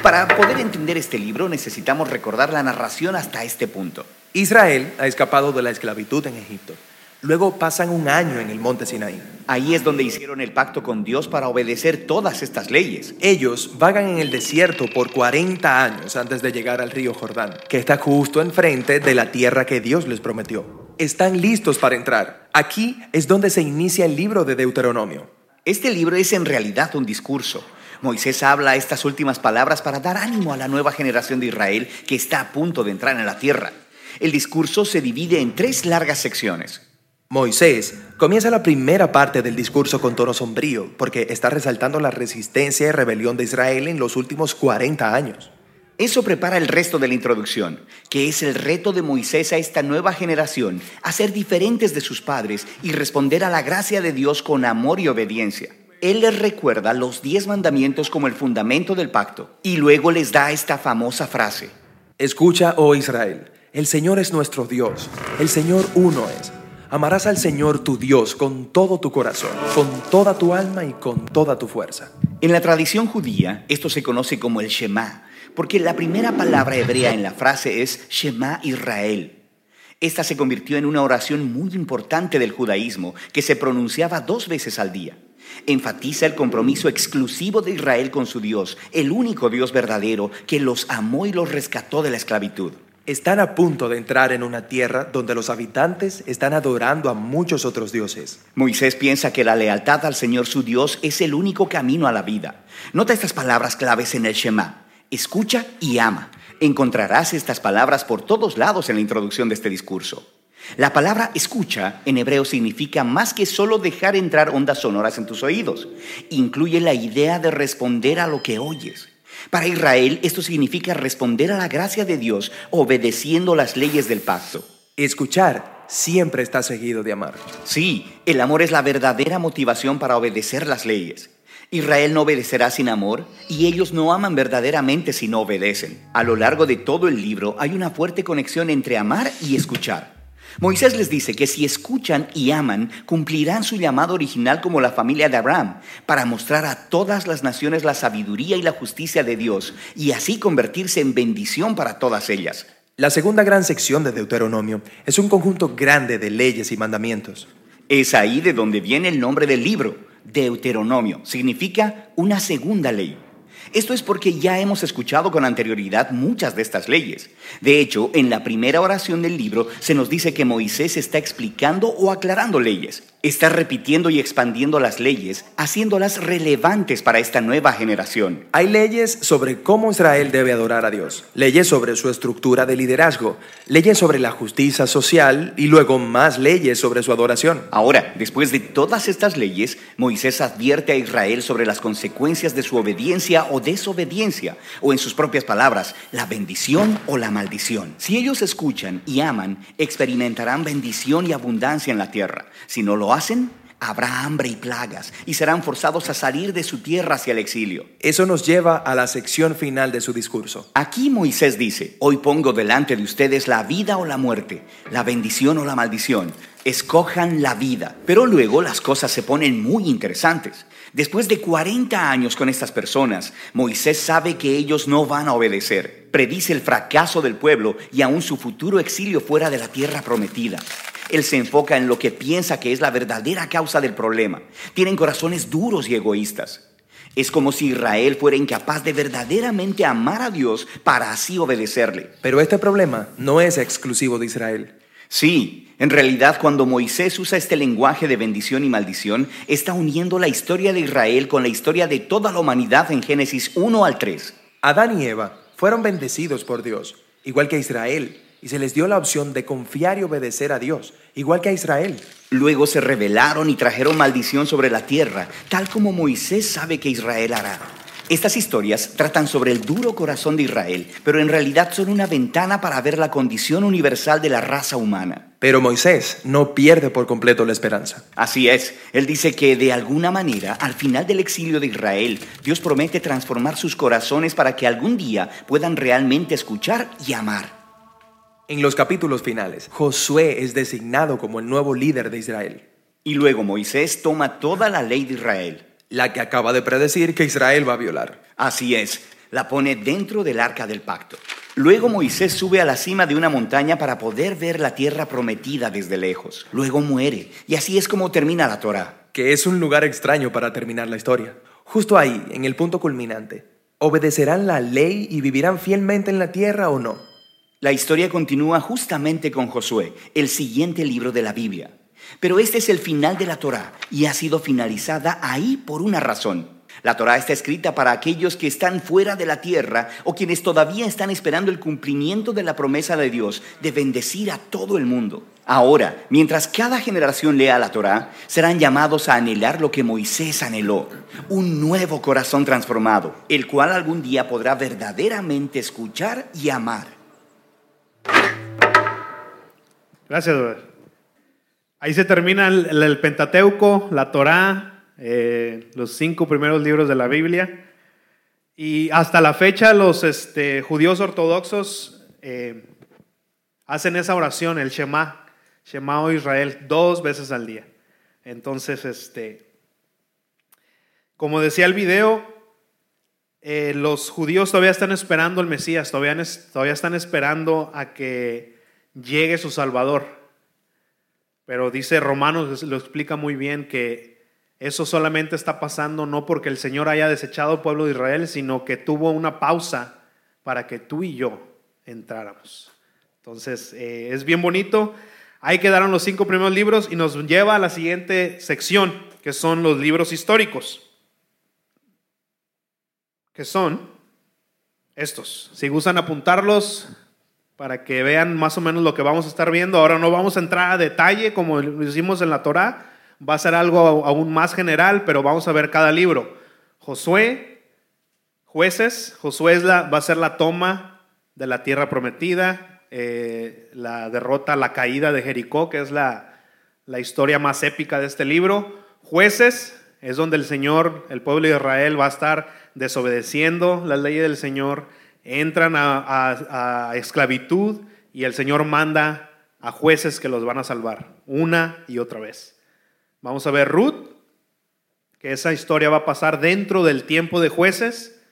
Para poder entender este libro necesitamos recordar la narración hasta este punto. Israel ha escapado de la esclavitud en Egipto. Luego pasan un año en el monte Sinaí. Ahí es donde hicieron el pacto con Dios para obedecer todas estas leyes. Ellos vagan en el desierto por 40 años antes de llegar al río Jordán, que está justo enfrente de la tierra que Dios les prometió. Están listos para entrar. Aquí es donde se inicia el libro de Deuteronomio. Este libro es en realidad un discurso. Moisés habla estas últimas palabras para dar ánimo a la nueva generación de Israel que está a punto de entrar en la tierra. El discurso se divide en tres largas secciones. Moisés comienza la primera parte del discurso con tono sombrío porque está resaltando la resistencia y rebelión de Israel en los últimos 40 años. Eso prepara el resto de la introducción, que es el reto de Moisés a esta nueva generación, a ser diferentes de sus padres y responder a la gracia de Dios con amor y obediencia. Él les recuerda los diez mandamientos como el fundamento del pacto y luego les da esta famosa frase. Escucha, oh Israel, el Señor es nuestro Dios, el Señor uno es. Amarás al Señor tu Dios con todo tu corazón, con toda tu alma y con toda tu fuerza. En la tradición judía, esto se conoce como el Shema, porque la primera palabra hebrea en la frase es Shema Israel. Esta se convirtió en una oración muy importante del judaísmo que se pronunciaba dos veces al día. Enfatiza el compromiso exclusivo de Israel con su Dios, el único Dios verdadero que los amó y los rescató de la esclavitud. Están a punto de entrar en una tierra donde los habitantes están adorando a muchos otros dioses. Moisés piensa que la lealtad al Señor su Dios es el único camino a la vida. Nota estas palabras claves en el Shema. Escucha y ama. Encontrarás estas palabras por todos lados en la introducción de este discurso. La palabra escucha en hebreo significa más que solo dejar entrar ondas sonoras en tus oídos. Incluye la idea de responder a lo que oyes. Para Israel esto significa responder a la gracia de Dios obedeciendo las leyes del pacto. Escuchar siempre está seguido de amar. Sí, el amor es la verdadera motivación para obedecer las leyes. Israel no obedecerá sin amor y ellos no aman verdaderamente si no obedecen. A lo largo de todo el libro hay una fuerte conexión entre amar y escuchar. Moisés les dice que si escuchan y aman, cumplirán su llamado original como la familia de Abraham, para mostrar a todas las naciones la sabiduría y la justicia de Dios, y así convertirse en bendición para todas ellas. La segunda gran sección de Deuteronomio es un conjunto grande de leyes y mandamientos. Es ahí de donde viene el nombre del libro, Deuteronomio. Significa una segunda ley. Esto es porque ya hemos escuchado con anterioridad muchas de estas leyes. De hecho, en la primera oración del libro se nos dice que Moisés está explicando o aclarando leyes. Está repitiendo y expandiendo las leyes, haciéndolas relevantes para esta nueva generación. Hay leyes sobre cómo Israel debe adorar a Dios, leyes sobre su estructura de liderazgo, leyes sobre la justicia social y luego más leyes sobre su adoración. Ahora, después de todas estas leyes, Moisés advierte a Israel sobre las consecuencias de su obediencia o desobediencia, o en sus propias palabras, la bendición o la maldición. Si ellos escuchan y aman, experimentarán bendición y abundancia en la tierra. Si no lo hacen, habrá hambre y plagas, y serán forzados a salir de su tierra hacia el exilio. Eso nos lleva a la sección final de su discurso. Aquí Moisés dice, hoy pongo delante de ustedes la vida o la muerte, la bendición o la maldición. Escojan la vida. Pero luego las cosas se ponen muy interesantes. Después de 40 años con estas personas, Moisés sabe que ellos no van a obedecer. Predice el fracaso del pueblo y aún su futuro exilio fuera de la tierra prometida. Él se enfoca en lo que piensa que es la verdadera causa del problema. Tienen corazones duros y egoístas. Es como si Israel fuera incapaz de verdaderamente amar a Dios para así obedecerle. Pero este problema no es exclusivo de Israel. Sí, en realidad cuando Moisés usa este lenguaje de bendición y maldición, está uniendo la historia de Israel con la historia de toda la humanidad en Génesis 1 al 3. Adán y Eva fueron bendecidos por Dios, igual que Israel, y se les dio la opción de confiar y obedecer a Dios, igual que a Israel. Luego se rebelaron y trajeron maldición sobre la tierra, tal como Moisés sabe que Israel hará. Estas historias tratan sobre el duro corazón de Israel, pero en realidad son una ventana para ver la condición universal de la raza humana. Pero Moisés no pierde por completo la esperanza. Así es, él dice que de alguna manera, al final del exilio de Israel, Dios promete transformar sus corazones para que algún día puedan realmente escuchar y amar. En los capítulos finales, Josué es designado como el nuevo líder de Israel, Y luego Moisés toma toda la ley de Israel. la que acaba de predecir que Israel va a violar. Así es, la pone dentro del arca del pacto. Luego Moisés sube a la cima de una montaña para poder ver la tierra prometida desde lejos. Luego muere, y así es como termina la Torah. que es un lugar extraño para terminar la historia. Justo ahí, en el punto culminante, ¿obedecerán la ley y vivirán fielmente en la tierra o no? La historia continúa justamente con Josué, el siguiente libro de la Biblia. Pero este es el final de la Torá y ha sido finalizada ahí por una razón. La Torá está escrita para aquellos que están fuera de la tierra o quienes todavía están esperando el cumplimiento de la promesa de Dios de bendecir a todo el mundo. Ahora, mientras cada generación lea la Torá, serán llamados a anhelar lo que Moisés anheló, un nuevo corazón transformado, el cual algún día podrá verdaderamente escuchar y amar. Gracias. Ahí se termina el- el Pentateuco, la Torá, eh, los cinco primeros libros de la Biblia. Y hasta la fecha los este, judíos ortodoxos eh, hacen esa oración, el Shema, Shema o Israel, dos veces al día. Entonces, este, como decía el video, eh, los judíos todavía están esperando al Mesías, todavía, todavía están esperando a que llegue su Salvador. Pero dice Romanos, lo explica muy bien, que eso solamente está pasando no porque el Señor haya desechado al pueblo de Israel, sino que tuvo una pausa para que tú y yo entráramos. Entonces, eh, es bien bonito. Ahí quedaron los cinco primeros libros y nos lleva a la siguiente sección, que son los libros históricos que son estos. Si gustan apuntarlos para que vean más o menos lo que vamos a estar viendo. Ahora no vamos a entrar a detalle como lo hicimos en la Torá, va a ser algo aún más general, pero vamos a ver cada libro. Josué, jueces, Josué es la- va a ser la toma de la tierra prometida, eh, la derrota, la caída de Jericó, que es la, la historia más épica de este libro. Jueces es donde el Señor, el pueblo de Israel va a estar desobedeciendo las leyes del Señor, entran a, a- a esclavitud y el Señor manda a jueces que los van a salvar una y otra vez. Vamos a ver Ruth, que esa historia va a pasar dentro del tiempo de jueces.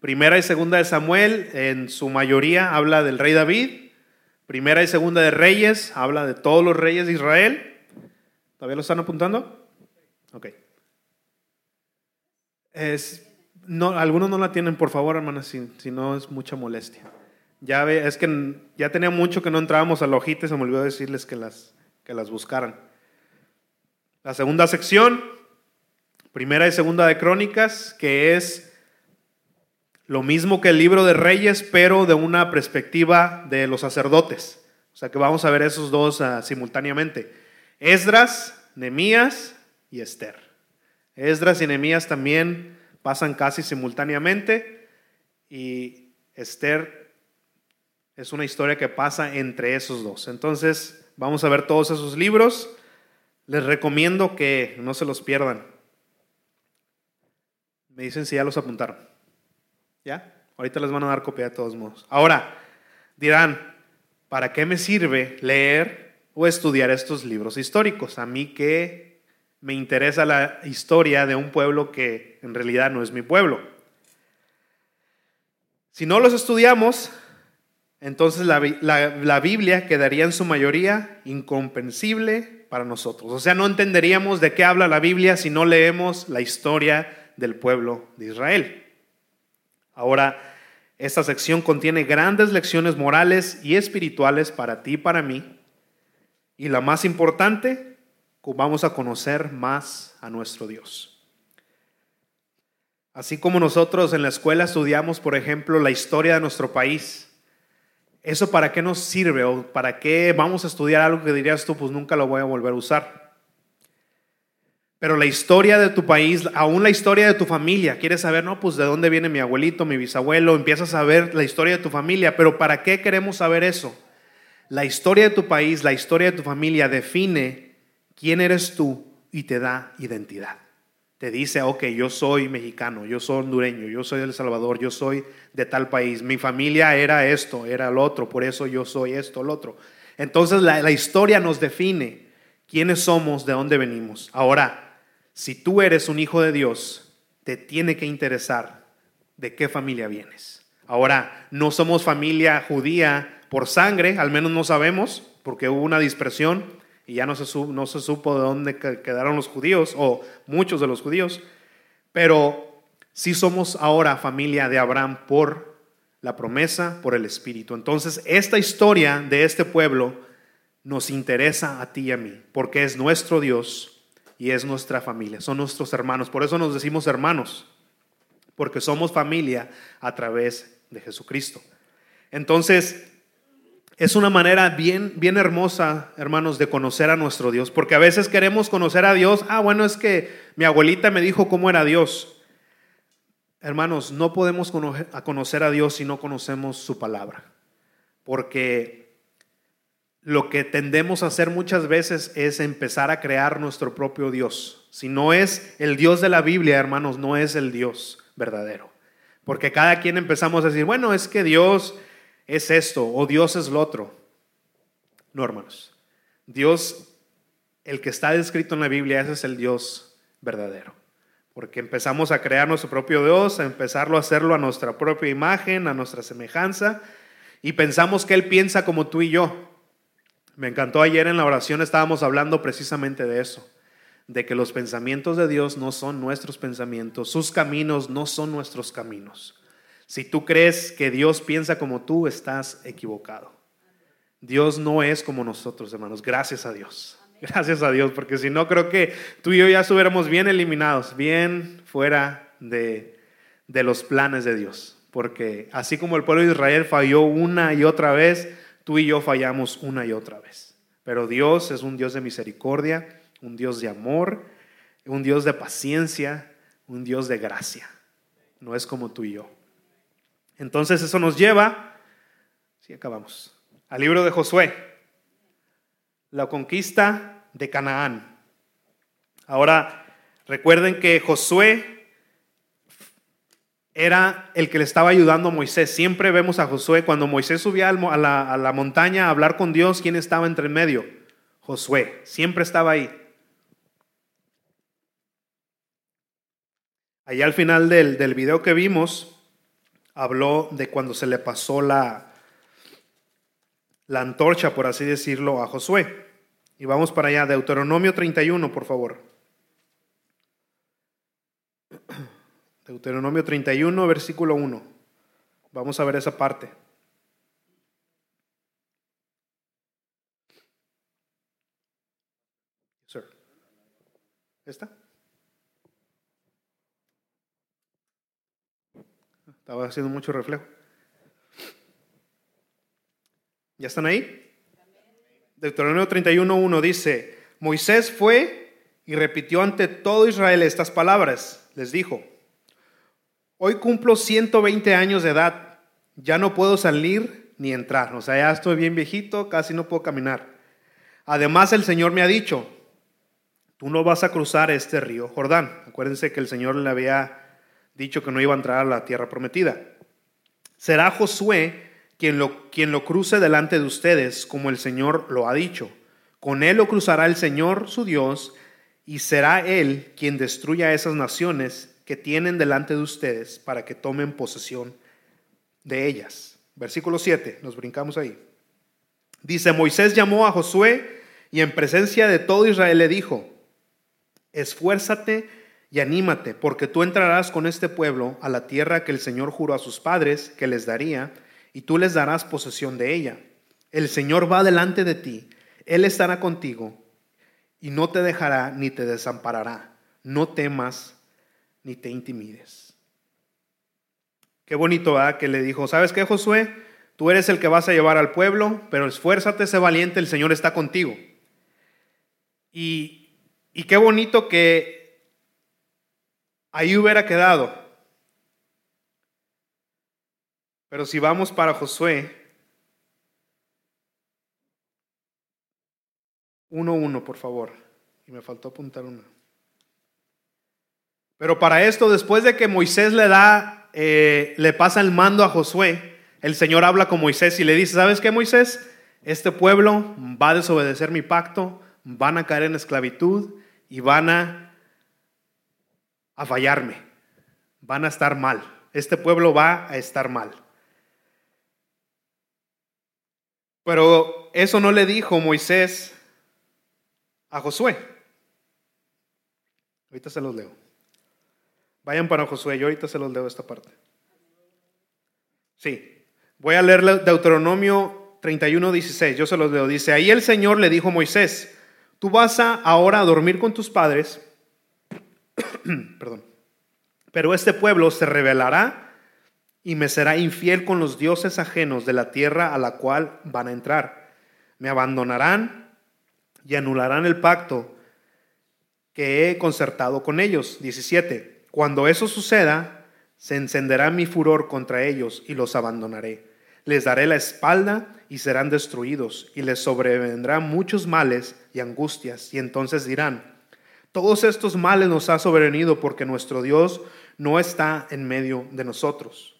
Primera y segunda de Samuel, en su mayoría, habla del rey David. Primera y segunda de Reyes, habla de todos los reyes de Israel. ¿Todavía lo están apuntando? Ok. Es No, algunos no la tienen, por favor, hermanas, si, no es mucha molestia. Ya ve, es que ya tenía mucho que no entrábamos a la hojita y se me olvidó decirles que las, que las buscaran. La segunda sección, primera y segunda de Crónicas, que es lo mismo que el libro de Reyes, pero de una perspectiva de los sacerdotes. O sea que vamos a ver esos dos ah, simultáneamente. Esdras, Nemías y Esther. Esdras y Nemías también pasan casi simultáneamente y Esther es una historia que pasa entre esos dos. Entonces, vamos a ver todos esos libros. Les recomiendo que no se los pierdan. Me dicen si ya los apuntaron. ¿Ya? Ahorita les van a dar copia de todos modos. Ahora, dirán, ¿para qué me sirve leer o estudiar estos libros históricos? A mí que me interesa la historia de un pueblo que en realidad no es mi pueblo. Si no los estudiamos, entonces la, la, Biblia quedaría en su mayoría incomprensible para nosotros. O sea, no entenderíamos de qué habla la Biblia si no leemos la historia del pueblo de Israel. Ahora, esta sección contiene grandes lecciones morales y espirituales para ti y para mí. Y la más importante, vamos a conocer más a nuestro Dios. Así como nosotros en la escuela estudiamos, por ejemplo, la historia de nuestro país, ¿eso para qué nos sirve o para qué vamos a estudiar algo que dirías tú, pues nunca lo voy a volver a usar? Pero la historia de tu país, aún la historia de tu familia, quieres saber, no, pues de dónde viene mi abuelito, mi bisabuelo, empiezas a ver la historia de tu familia, pero ¿para qué queremos saber eso? La historia de tu país, la historia de tu familia define quién eres tú y te da identidad. Te dice, ok, yo soy mexicano, yo soy hondureño, yo soy de Salvador, yo soy de tal país, mi familia era esto, era el otro, por eso yo soy esto, el otro. Entonces la historia nos define quiénes somos, de dónde venimos. Ahora, si tú eres un hijo de Dios, te tiene que interesar de qué familia vienes. Ahora, no somos familia judía por sangre, al menos no sabemos, porque hubo una dispersión y ya no se, no se supo de dónde quedaron los judíos o muchos de los judíos, pero sí somos ahora familia de Abraham por la promesa, por el Espíritu. Entonces, esta historia de este pueblo nos interesa a ti y a mí, porque es nuestro Dios y es nuestra familia, son nuestros hermanos. Por eso nos decimos hermanos, porque somos familia a través de Jesucristo. Entonces, es una manera bien, bien hermosa, hermanos, de conocer a nuestro Dios, porque a veces queremos conocer a Dios. Ah, bueno, es que mi abuelita me dijo cómo era Dios. Hermanos, no podemos conocer a Dios si no conocemos su palabra, porque lo que tendemos a hacer muchas veces es empezar a crear nuestro propio Dios. Si no es el Dios de la Biblia, hermanos, no es el Dios verdadero. Porque cada quien empezamos a decir, bueno, es que Dios es esto o Dios es lo otro. No, hermanos. Dios, el que está descrito en la Biblia, ese es el Dios verdadero. Porque empezamos a crear nuestro propio Dios, a empezarlo a hacerlo a nuestra propia imagen, a nuestra semejanza, y pensamos que Él piensa como tú y yo. Me encantó ayer en la oración estábamos hablando precisamente de eso, de que los pensamientos de Dios no son nuestros pensamientos, sus caminos no son nuestros caminos. Si tú crees que Dios piensa como tú, estás equivocado. Dios no es como nosotros, hermanos. Gracias a Dios. Gracias a Dios, porque si no creo que tú y yo ya estuviéramos bien eliminados, bien fuera de, de los planes de Dios. Porque así como el pueblo de Israel falló una y otra vez, Tú y yo fallamos una y otra vez. Pero Dios es un Dios de misericordia, un Dios de amor, un Dios de paciencia, un Dios de gracia. No es como tú y yo. Entonces eso nos lleva, si acabamos, al libro de Josué, la conquista de Canaán. Ahora, recuerden que Josué era el que le estaba ayudando a Moisés. Siempre vemos a Josué, cuando Moisés subía a la, montaña a hablar con Dios, ¿quién estaba entre medio? Josué, siempre estaba ahí. Allá al final del, del video que vimos, habló de cuando se le pasó la, la antorcha, por así decirlo, a Josué. Y vamos para allá, Deuteronomio 31, por favor. Deuteronomio 31, versículo 1. Vamos a ver esa parte. Sir. ¿Esta? Estaba haciendo mucho reflejo. ¿Ya están ahí? Deuteronomio 31.1 dice, Moisés fue y repitió ante todo Israel estas palabras. Les dijo, hoy cumplo 120 años de edad, ya no puedo salir ni entrar. O sea, ya estoy bien viejito, casi no puedo caminar. Además, el Señor me ha dicho, tú no vas a cruzar este río Jordán. Acuérdense que el Señor le había dicho que no iba a entrar a la tierra prometida. Será Josué quien lo, quien lo cruce delante de ustedes, como el Señor lo ha dicho. Con él lo cruzará el Señor su Dios, y será él quien destruya esas naciones que tienen delante de ustedes para que tomen posesión de ellas. Versículo 7, nos brincamos ahí. Dice, Moisés llamó a Josué y en presencia de todo Israel le dijo, esfuérzate y anímate, porque tú entrarás con este pueblo a la tierra que el Señor juró a sus padres que les daría, y tú les darás posesión de ella. El Señor va delante de ti, Él estará contigo, y no te dejará ni te desamparará. No temas ni te intimides. Qué bonito, ¿verdad? Que le dijo, ¿sabes qué, Josué? Tú eres el que vas a llevar al pueblo, pero esfuérzate, sé valiente, el Señor está contigo. Y, y qué bonito que ahí hubiera quedado. Pero si vamos para Josué 1.1, por favor. Y me faltó apuntar una. Pero para esto, después de que Moisés le da, eh, le pasa el mando a Josué, el Señor habla con Moisés y le dice, ¿sabes qué, Moisés? Este pueblo va a desobedecer mi pacto, van a caer en esclavitud y van a, a fallarme, van a estar mal. Este pueblo va a estar mal. Pero eso no le dijo Moisés a Josué. Ahorita se los leo. Vayan para Josué, yo ahorita se los leo esta parte. Sí, voy a leer Deuteronomio 31, 16, yo se los leo. Dice, ahí el Señor le dijo a Moisés, tú vas a ahora a dormir con tus padres, perdón, pero este pueblo se rebelará y me será infiel con los dioses ajenos de la tierra a la cual van a entrar. Me abandonarán y anularán el pacto que he concertado con ellos. 17. Cuando eso suceda, se encenderá mi furor contra ellos y los abandonaré. Les daré la espalda y serán destruidos, y les sobrevendrán muchos males y angustias, y entonces dirán, todos estos males nos ha sobrevenido porque nuestro Dios no está en medio de nosotros.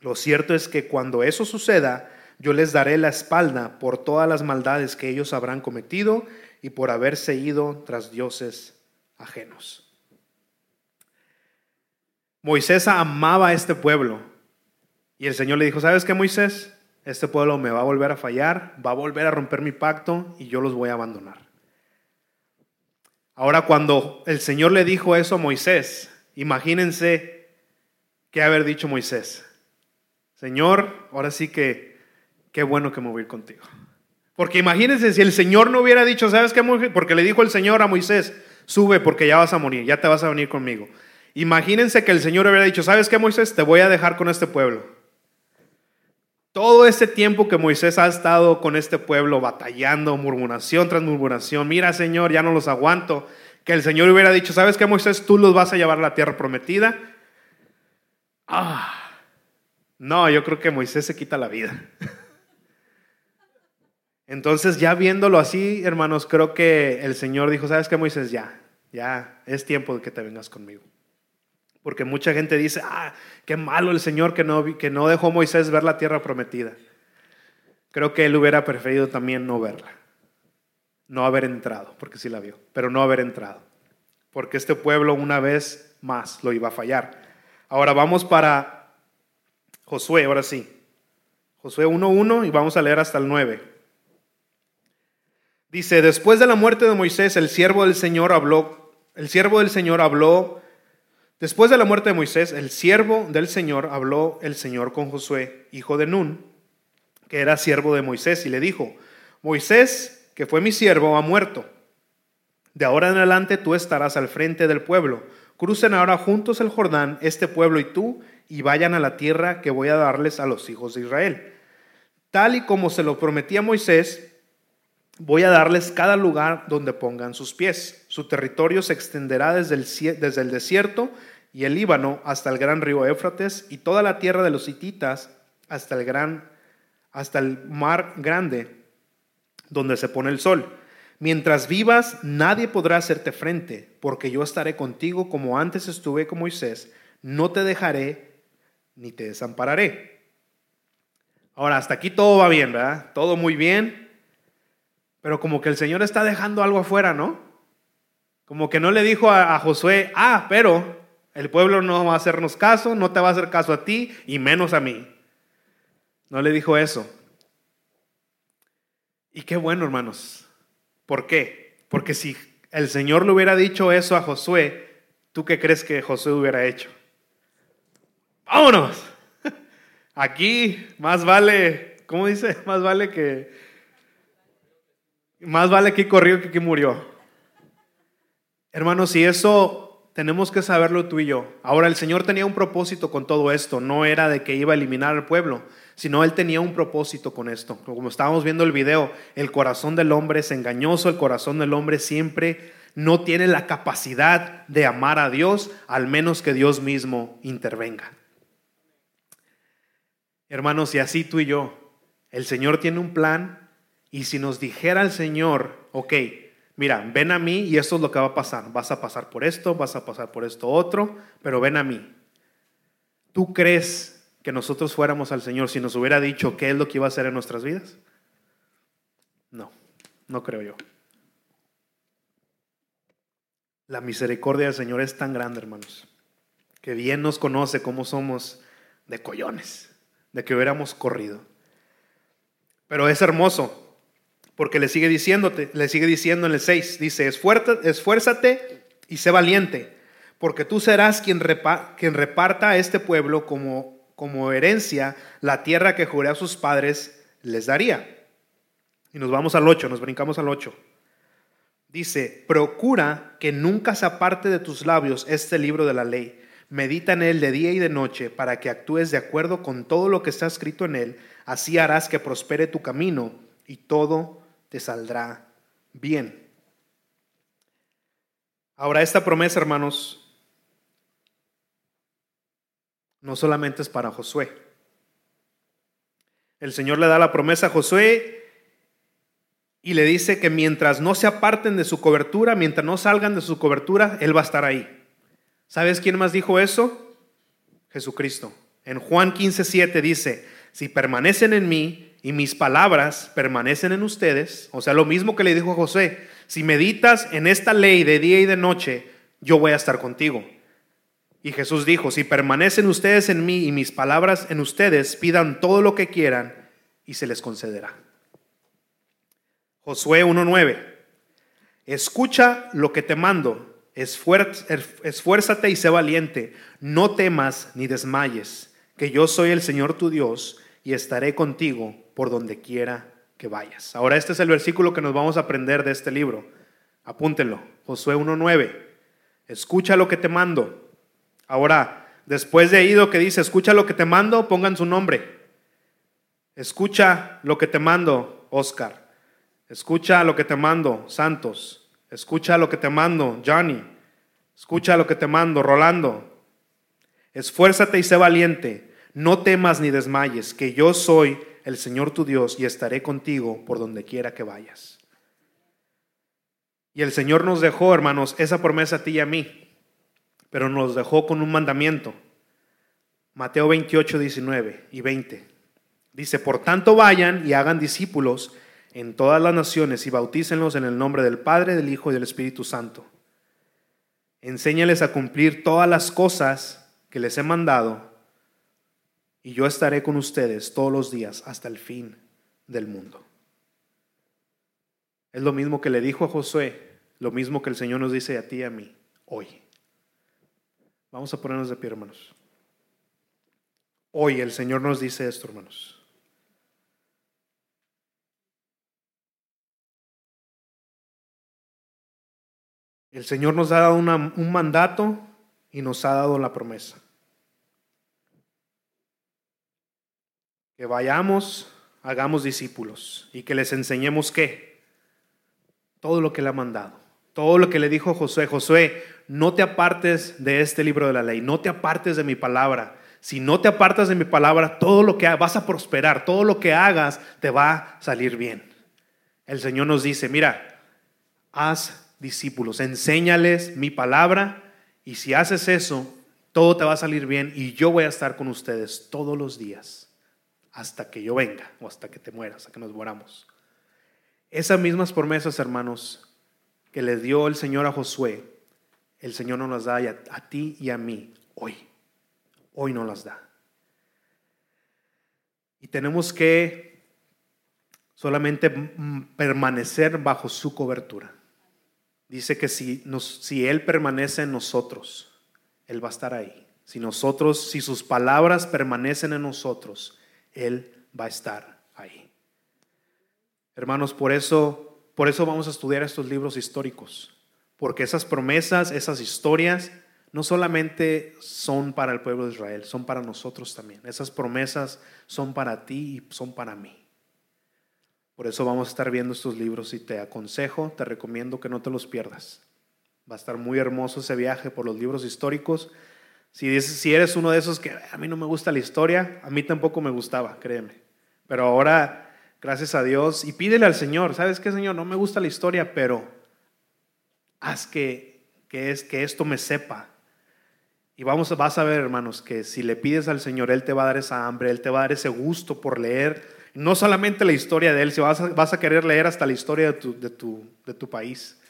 Lo cierto es que cuando eso suceda, yo les daré la espalda por todas las maldades que ellos habrán cometido y por haberse ido tras dioses ajenos. Moisés amaba a este pueblo y el Señor le dijo, ¿sabes qué, Moisés? Este pueblo me va a volver a fallar, va a volver a romper mi pacto y yo los voy a abandonar. Ahora, cuando el Señor le dijo eso a Moisés, imagínense qué haber dicho Moisés. Señor, ahora sí que qué bueno que me voy a ir contigo. Porque imagínense si el Señor no hubiera dicho, ¿sabes qué? Porque le dijo el Señor a Moisés, sube porque ya vas a morir, ya te vas a venir conmigo. Imagínense que el Señor hubiera dicho, ¿sabes qué, Moisés? Te voy a dejar con este pueblo. Todo ese tiempo que Moisés ha estado con este pueblo batallando, murmuración tras murmuración, mira Señor, ya no los aguanto, que el Señor hubiera dicho, ¿sabes qué, Moisés? Tú los vas a llevar a la tierra prometida. Ah, no, yo creo que Moisés se quita la vida. Entonces, ya viéndolo así, hermanos, creo que el Señor dijo, ¿sabes qué, Moisés? Ya, ya es tiempo de que te vengas conmigo. Porque mucha gente dice, ah, qué malo el Señor que no, que no dejó a Moisés ver la tierra prometida. Creo que él hubiera preferido también no verla. No haber entrado, porque sí la vio, pero no haber entrado. Porque este pueblo una vez más lo iba a fallar. Ahora vamos para Josué, ahora sí. Josué 1.1 y vamos a leer hasta el 9. Dice, después de la muerte de Moisés, el siervo del Señor habló, el siervo del Señor habló Después de la muerte de Moisés, el siervo del Señor habló el Señor con Josué, hijo de Nun, que era siervo de Moisés, y le dijo, Moisés, que fue mi siervo, ha muerto. De ahora en adelante tú estarás al frente del pueblo. Crucen ahora juntos el Jordán, este pueblo y tú, y vayan a la tierra que voy a darles a los hijos de Israel. Tal y como se lo prometía Moisés, voy a darles cada lugar donde pongan sus pies. Su territorio se extenderá desde el, desierto y el Líbano hasta el gran río Éufrates y toda la tierra de los hititas hasta el gran hasta el mar grande donde se pone el sol. Mientras vivas, nadie podrá hacerte frente, porque yo estaré contigo como antes estuve con Moisés. No te dejaré ni te desampararé. Ahora, hasta aquí todo va bien, ¿verdad? Todo muy bien, pero como que el Señor está dejando algo afuera, ¿no? Como que no le dijo a, Josué, ah, pero el pueblo no va a hacernos caso, no te va a hacer caso a ti y menos a mí. No le dijo eso. Y qué bueno, hermanos. ¿Por qué? Porque si el Señor le hubiera dicho eso a Josué, ¿tú qué crees que Josué hubiera hecho? Vámonos. Aquí más vale, ¿cómo dice? Más vale que más vale que corrió que que murió. Hermanos, si eso tenemos que saberlo tú y yo. Ahora, el Señor tenía un propósito con todo esto. No era de que iba a eliminar al pueblo, sino Él tenía un propósito con esto. Como estábamos viendo el video, el corazón del hombre es engañoso, el corazón del hombre siempre no tiene la capacidad de amar a Dios, al menos que Dios mismo intervenga. Hermanos, y así tú y yo, el Señor tiene un plan y si nos dijera el Señor, ok, mira, ven a mí y esto es lo que va a pasar. Vas a pasar por esto, vas a pasar por esto otro, pero ven a mí. ¿Tú crees que nosotros fuéramos al Señor si nos hubiera dicho qué es lo que iba a hacer en nuestras vidas? No, no creo yo. La misericordia del Señor es tan grande, hermanos, que bien nos conoce cómo somos de collones, de que hubiéramos corrido. Pero es hermoso porque le sigue diciéndote, le sigue diciendo en el 6, dice, esfuérzate y sé valiente, porque tú serás quien, quien reparta a este pueblo como, como herencia la tierra que juré a sus padres les daría. Y nos vamos al 8, nos brincamos al 8. Dice, procura que nunca se aparte de tus labios este libro de la ley. Medita en él de día y de noche para que actúes de acuerdo con todo lo que está escrito en él. Así harás que prospere tu camino y todo te saldrá bien. Ahora, esta promesa, hermanos, no solamente es para Josué. El Señor le da la promesa a Josué y le dice que mientras no se aparten de su cobertura, mientras no salgan de su cobertura, Él va a estar ahí. ¿Sabes quién más dijo eso? Jesucristo. En Juan 15, 7 dice, si permanecen en mí y mis palabras permanecen en ustedes, o sea, lo mismo que le dijo a José, si meditas en esta ley de día y de noche, yo voy a estar contigo. Y Jesús dijo, si permanecen ustedes en mí y mis palabras en ustedes, pidan todo lo que quieran y se les concederá. Josué 1.9, escucha lo que te mando, esfuérzate y sé valiente, no temas ni desmayes, que yo soy el Señor tu Dios y estaré contigo por donde quiera que vayas. Ahora este es el versículo que nos vamos a aprender de este libro. Apúntenlo, Josué 1.9. Escucha lo que te mando. Ahora, después de ido que dice, escucha lo que te mando, pongan su nombre. Escucha lo que te mando, Oscar. Escucha lo que te mando, Santos. Escucha lo que te mando, Johnny. Escucha lo que te mando, Rolando. Esfuérzate y sé valiente. No temas ni desmayes, que yo soy el Señor tu Dios y estaré contigo por donde quiera que vayas. Y el Señor nos dejó, hermanos, esa promesa a ti y a mí, pero nos dejó con un mandamiento. Mateo 28, 19 y 20. Dice, por tanto vayan y hagan discípulos en todas las naciones y bautícenlos en el nombre del Padre, del Hijo y del Espíritu Santo. Enséñales a cumplir todas las cosas que les he mandado y yo estaré con ustedes todos los días hasta el fin del mundo. Es lo mismo que le dijo a Josué, lo mismo que el Señor nos dice a ti y a mí hoy. Vamos a ponernos de pie, hermanos. Hoy el Señor nos dice esto, hermanos. El Señor nos ha dado un mandato y nos ha dado la promesa. Que vayamos, hagamos discípulos y que les enseñemos qué. Todo lo que le ha mandado. Todo lo que le dijo Josué. Josué, no te apartes de este libro de la ley. No te apartes de mi palabra. Si no te apartas de mi palabra, todo lo que vas a prosperar. Todo lo que hagas te va a salir bien. El Señor nos dice, mira, haz discípulos, enséñales mi palabra y si haces eso, todo te va a salir bien y yo voy a estar con ustedes todos los días hasta que yo venga o hasta que te mueras, hasta que nos moramos. Esas mismas promesas, hermanos, que le dio el Señor a Josué, el Señor nos las da a, ti y a mí hoy. Hoy nos las da. Y tenemos que solamente permanecer bajo su cobertura. Dice que si, si Él permanece en nosotros, Él va a estar ahí. Si nosotros, si sus palabras permanecen en nosotros, Él va a estar ahí. Hermanos, por eso, por eso vamos a estudiar estos libros históricos, porque esas promesas, esas historias, no solamente son para el pueblo de Israel, son para nosotros también. Esas promesas son para ti y son para mí. Por eso vamos a estar viendo estos libros y te aconsejo, te recomiendo que no te los pierdas. Va a estar muy hermoso ese viaje por los libros históricos. Si, eres uno de esos que a mí no me gusta la historia, a mí tampoco me gustaba, créeme. Pero ahora, gracias a Dios, y pídele al Señor, ¿sabes qué, Señor? No me gusta la historia, pero haz que, que, es, que esto me sepa. Y vamos, vas a ver, hermanos, que si le pides al Señor, Él te va a dar esa hambre, Él te va a dar ese gusto por leer no solamente la historia de él, si vas a, vas a querer leer hasta la historia de tu, de, tu, de tu país.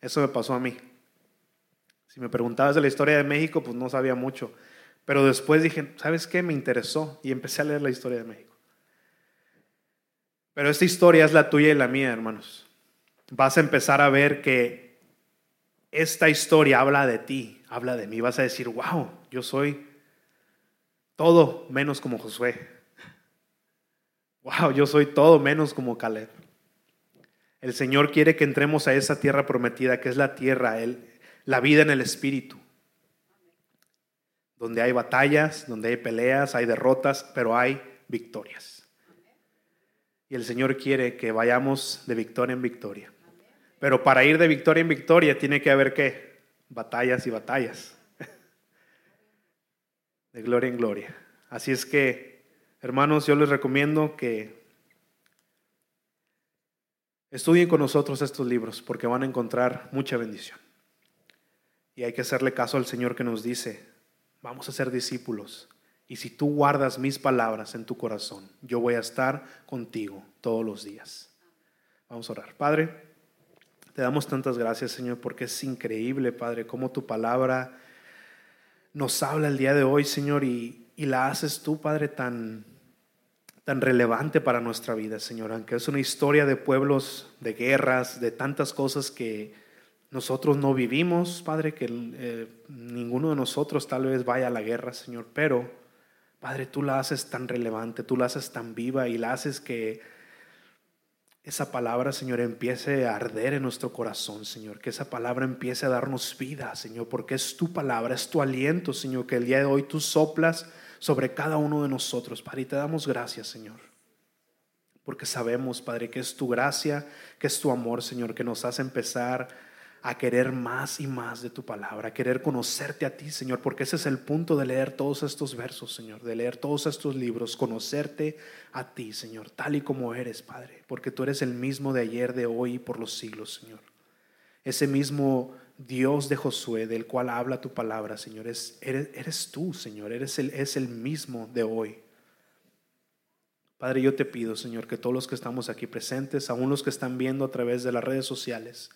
Eso me pasó a mí. Si me preguntabas de la historia de México, pues no sabía mucho. Pero después dije, ¿sabes qué? Me interesó y empecé a leer la historia de México. Pero esta historia es la tuya y la mía, hermanos. Vas a empezar a ver que esta historia habla de ti, habla de mí. Vas a decir, wow, yo soy todo menos como Josué. Wow, yo soy todo menos como Caleb. El Señor quiere que entremos a esa tierra prometida, que es la tierra, el, la vida en el Espíritu. Donde hay batallas, donde hay peleas, hay derrotas, pero hay victorias. Y el Señor quiere que vayamos de victoria en victoria. Pero para ir de victoria en victoria tiene que haber qué? Batallas y batallas. De gloria en gloria. Así es que Hermanos, yo les recomiendo que estudien con nosotros estos libros porque van a encontrar mucha bendición. Y hay que hacerle caso al Señor que nos dice, vamos a ser discípulos. Y si tú guardas mis palabras en tu corazón, yo voy a estar contigo todos los días. Vamos a orar. Padre, te damos tantas gracias, Señor, porque es increíble, Padre, cómo tu palabra nos habla el día de hoy, Señor, y, y la haces tú, Padre, tan, tan relevante para nuestra vida, Señor, aunque es una historia de pueblos, de guerras, de tantas cosas que nosotros no vivimos, Padre, que eh, ninguno de nosotros tal vez vaya a la guerra, Señor, pero, Padre, tú la haces tan relevante, tú la haces tan viva y la haces que esa palabra, Señor, empiece a arder en nuestro corazón, Señor. Que esa palabra empiece a darnos vida, Señor, porque es tu palabra, es tu aliento, Señor, que el día de hoy tú soplas sobre cada uno de nosotros, Padre. Y te damos gracias, Señor. Porque sabemos, Padre, que es tu gracia, que es tu amor, Señor, que nos hace empezar a querer más y más de tu palabra, a querer conocerte a ti, Señor, porque ese es el punto de leer todos estos versos, Señor, de leer todos estos libros, conocerte a ti, Señor, tal y como eres, Padre, porque tú eres el mismo de ayer, de hoy y por los siglos, Señor. Ese mismo Dios de Josué, del cual habla tu palabra, Señor, es, eres, tú, Señor, eres el, es el mismo de hoy. Padre, yo te pido, Señor, que todos los que estamos aquí presentes, aún los que están viendo a través de las redes sociales,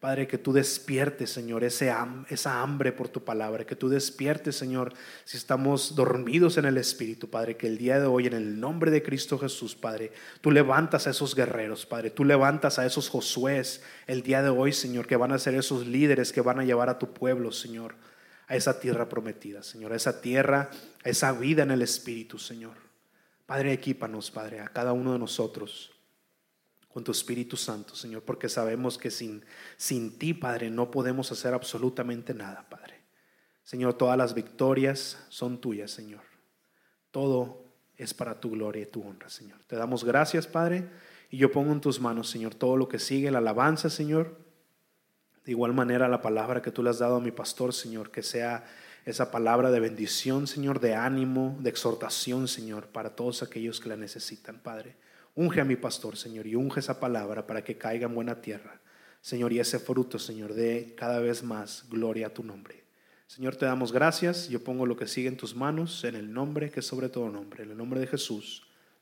Padre, que tú despiertes, Señor, ese esa hambre por tu palabra, que tú despiertes, Señor, si estamos dormidos en el Espíritu, Padre, que el día de hoy, en el nombre de Cristo Jesús, Padre, tú levantas a esos guerreros, Padre, tú levantas a esos Josués el día de hoy, Señor, que van a ser esos líderes que van a llevar a tu pueblo, Señor, a esa tierra prometida, Señor, a esa tierra, a esa vida en el Espíritu, Señor. Padre, equípanos, Padre, a cada uno de nosotros con tu Espíritu Santo, Señor, porque sabemos que sin, sin ti, Padre, no podemos hacer absolutamente nada, Padre. Señor, todas las victorias son tuyas, Señor. Todo es para tu gloria y tu honra, Señor. Te damos gracias, Padre, y yo pongo en tus manos, Señor, todo lo que sigue, la alabanza, Señor. De igual manera, la palabra que tú le has dado a mi pastor, Señor, que sea esa palabra de bendición, Señor, de ánimo, de exhortación, Señor, para todos aquellos que la necesitan, Padre. Unge a mi pastor, Señor, y unge esa palabra para que caiga en buena tierra. Señor, y ese fruto, Señor, dé cada vez más gloria a tu nombre. Señor, te damos gracias. Yo pongo lo que sigue en tus manos, en el nombre que es sobre todo nombre, en el nombre de Jesús.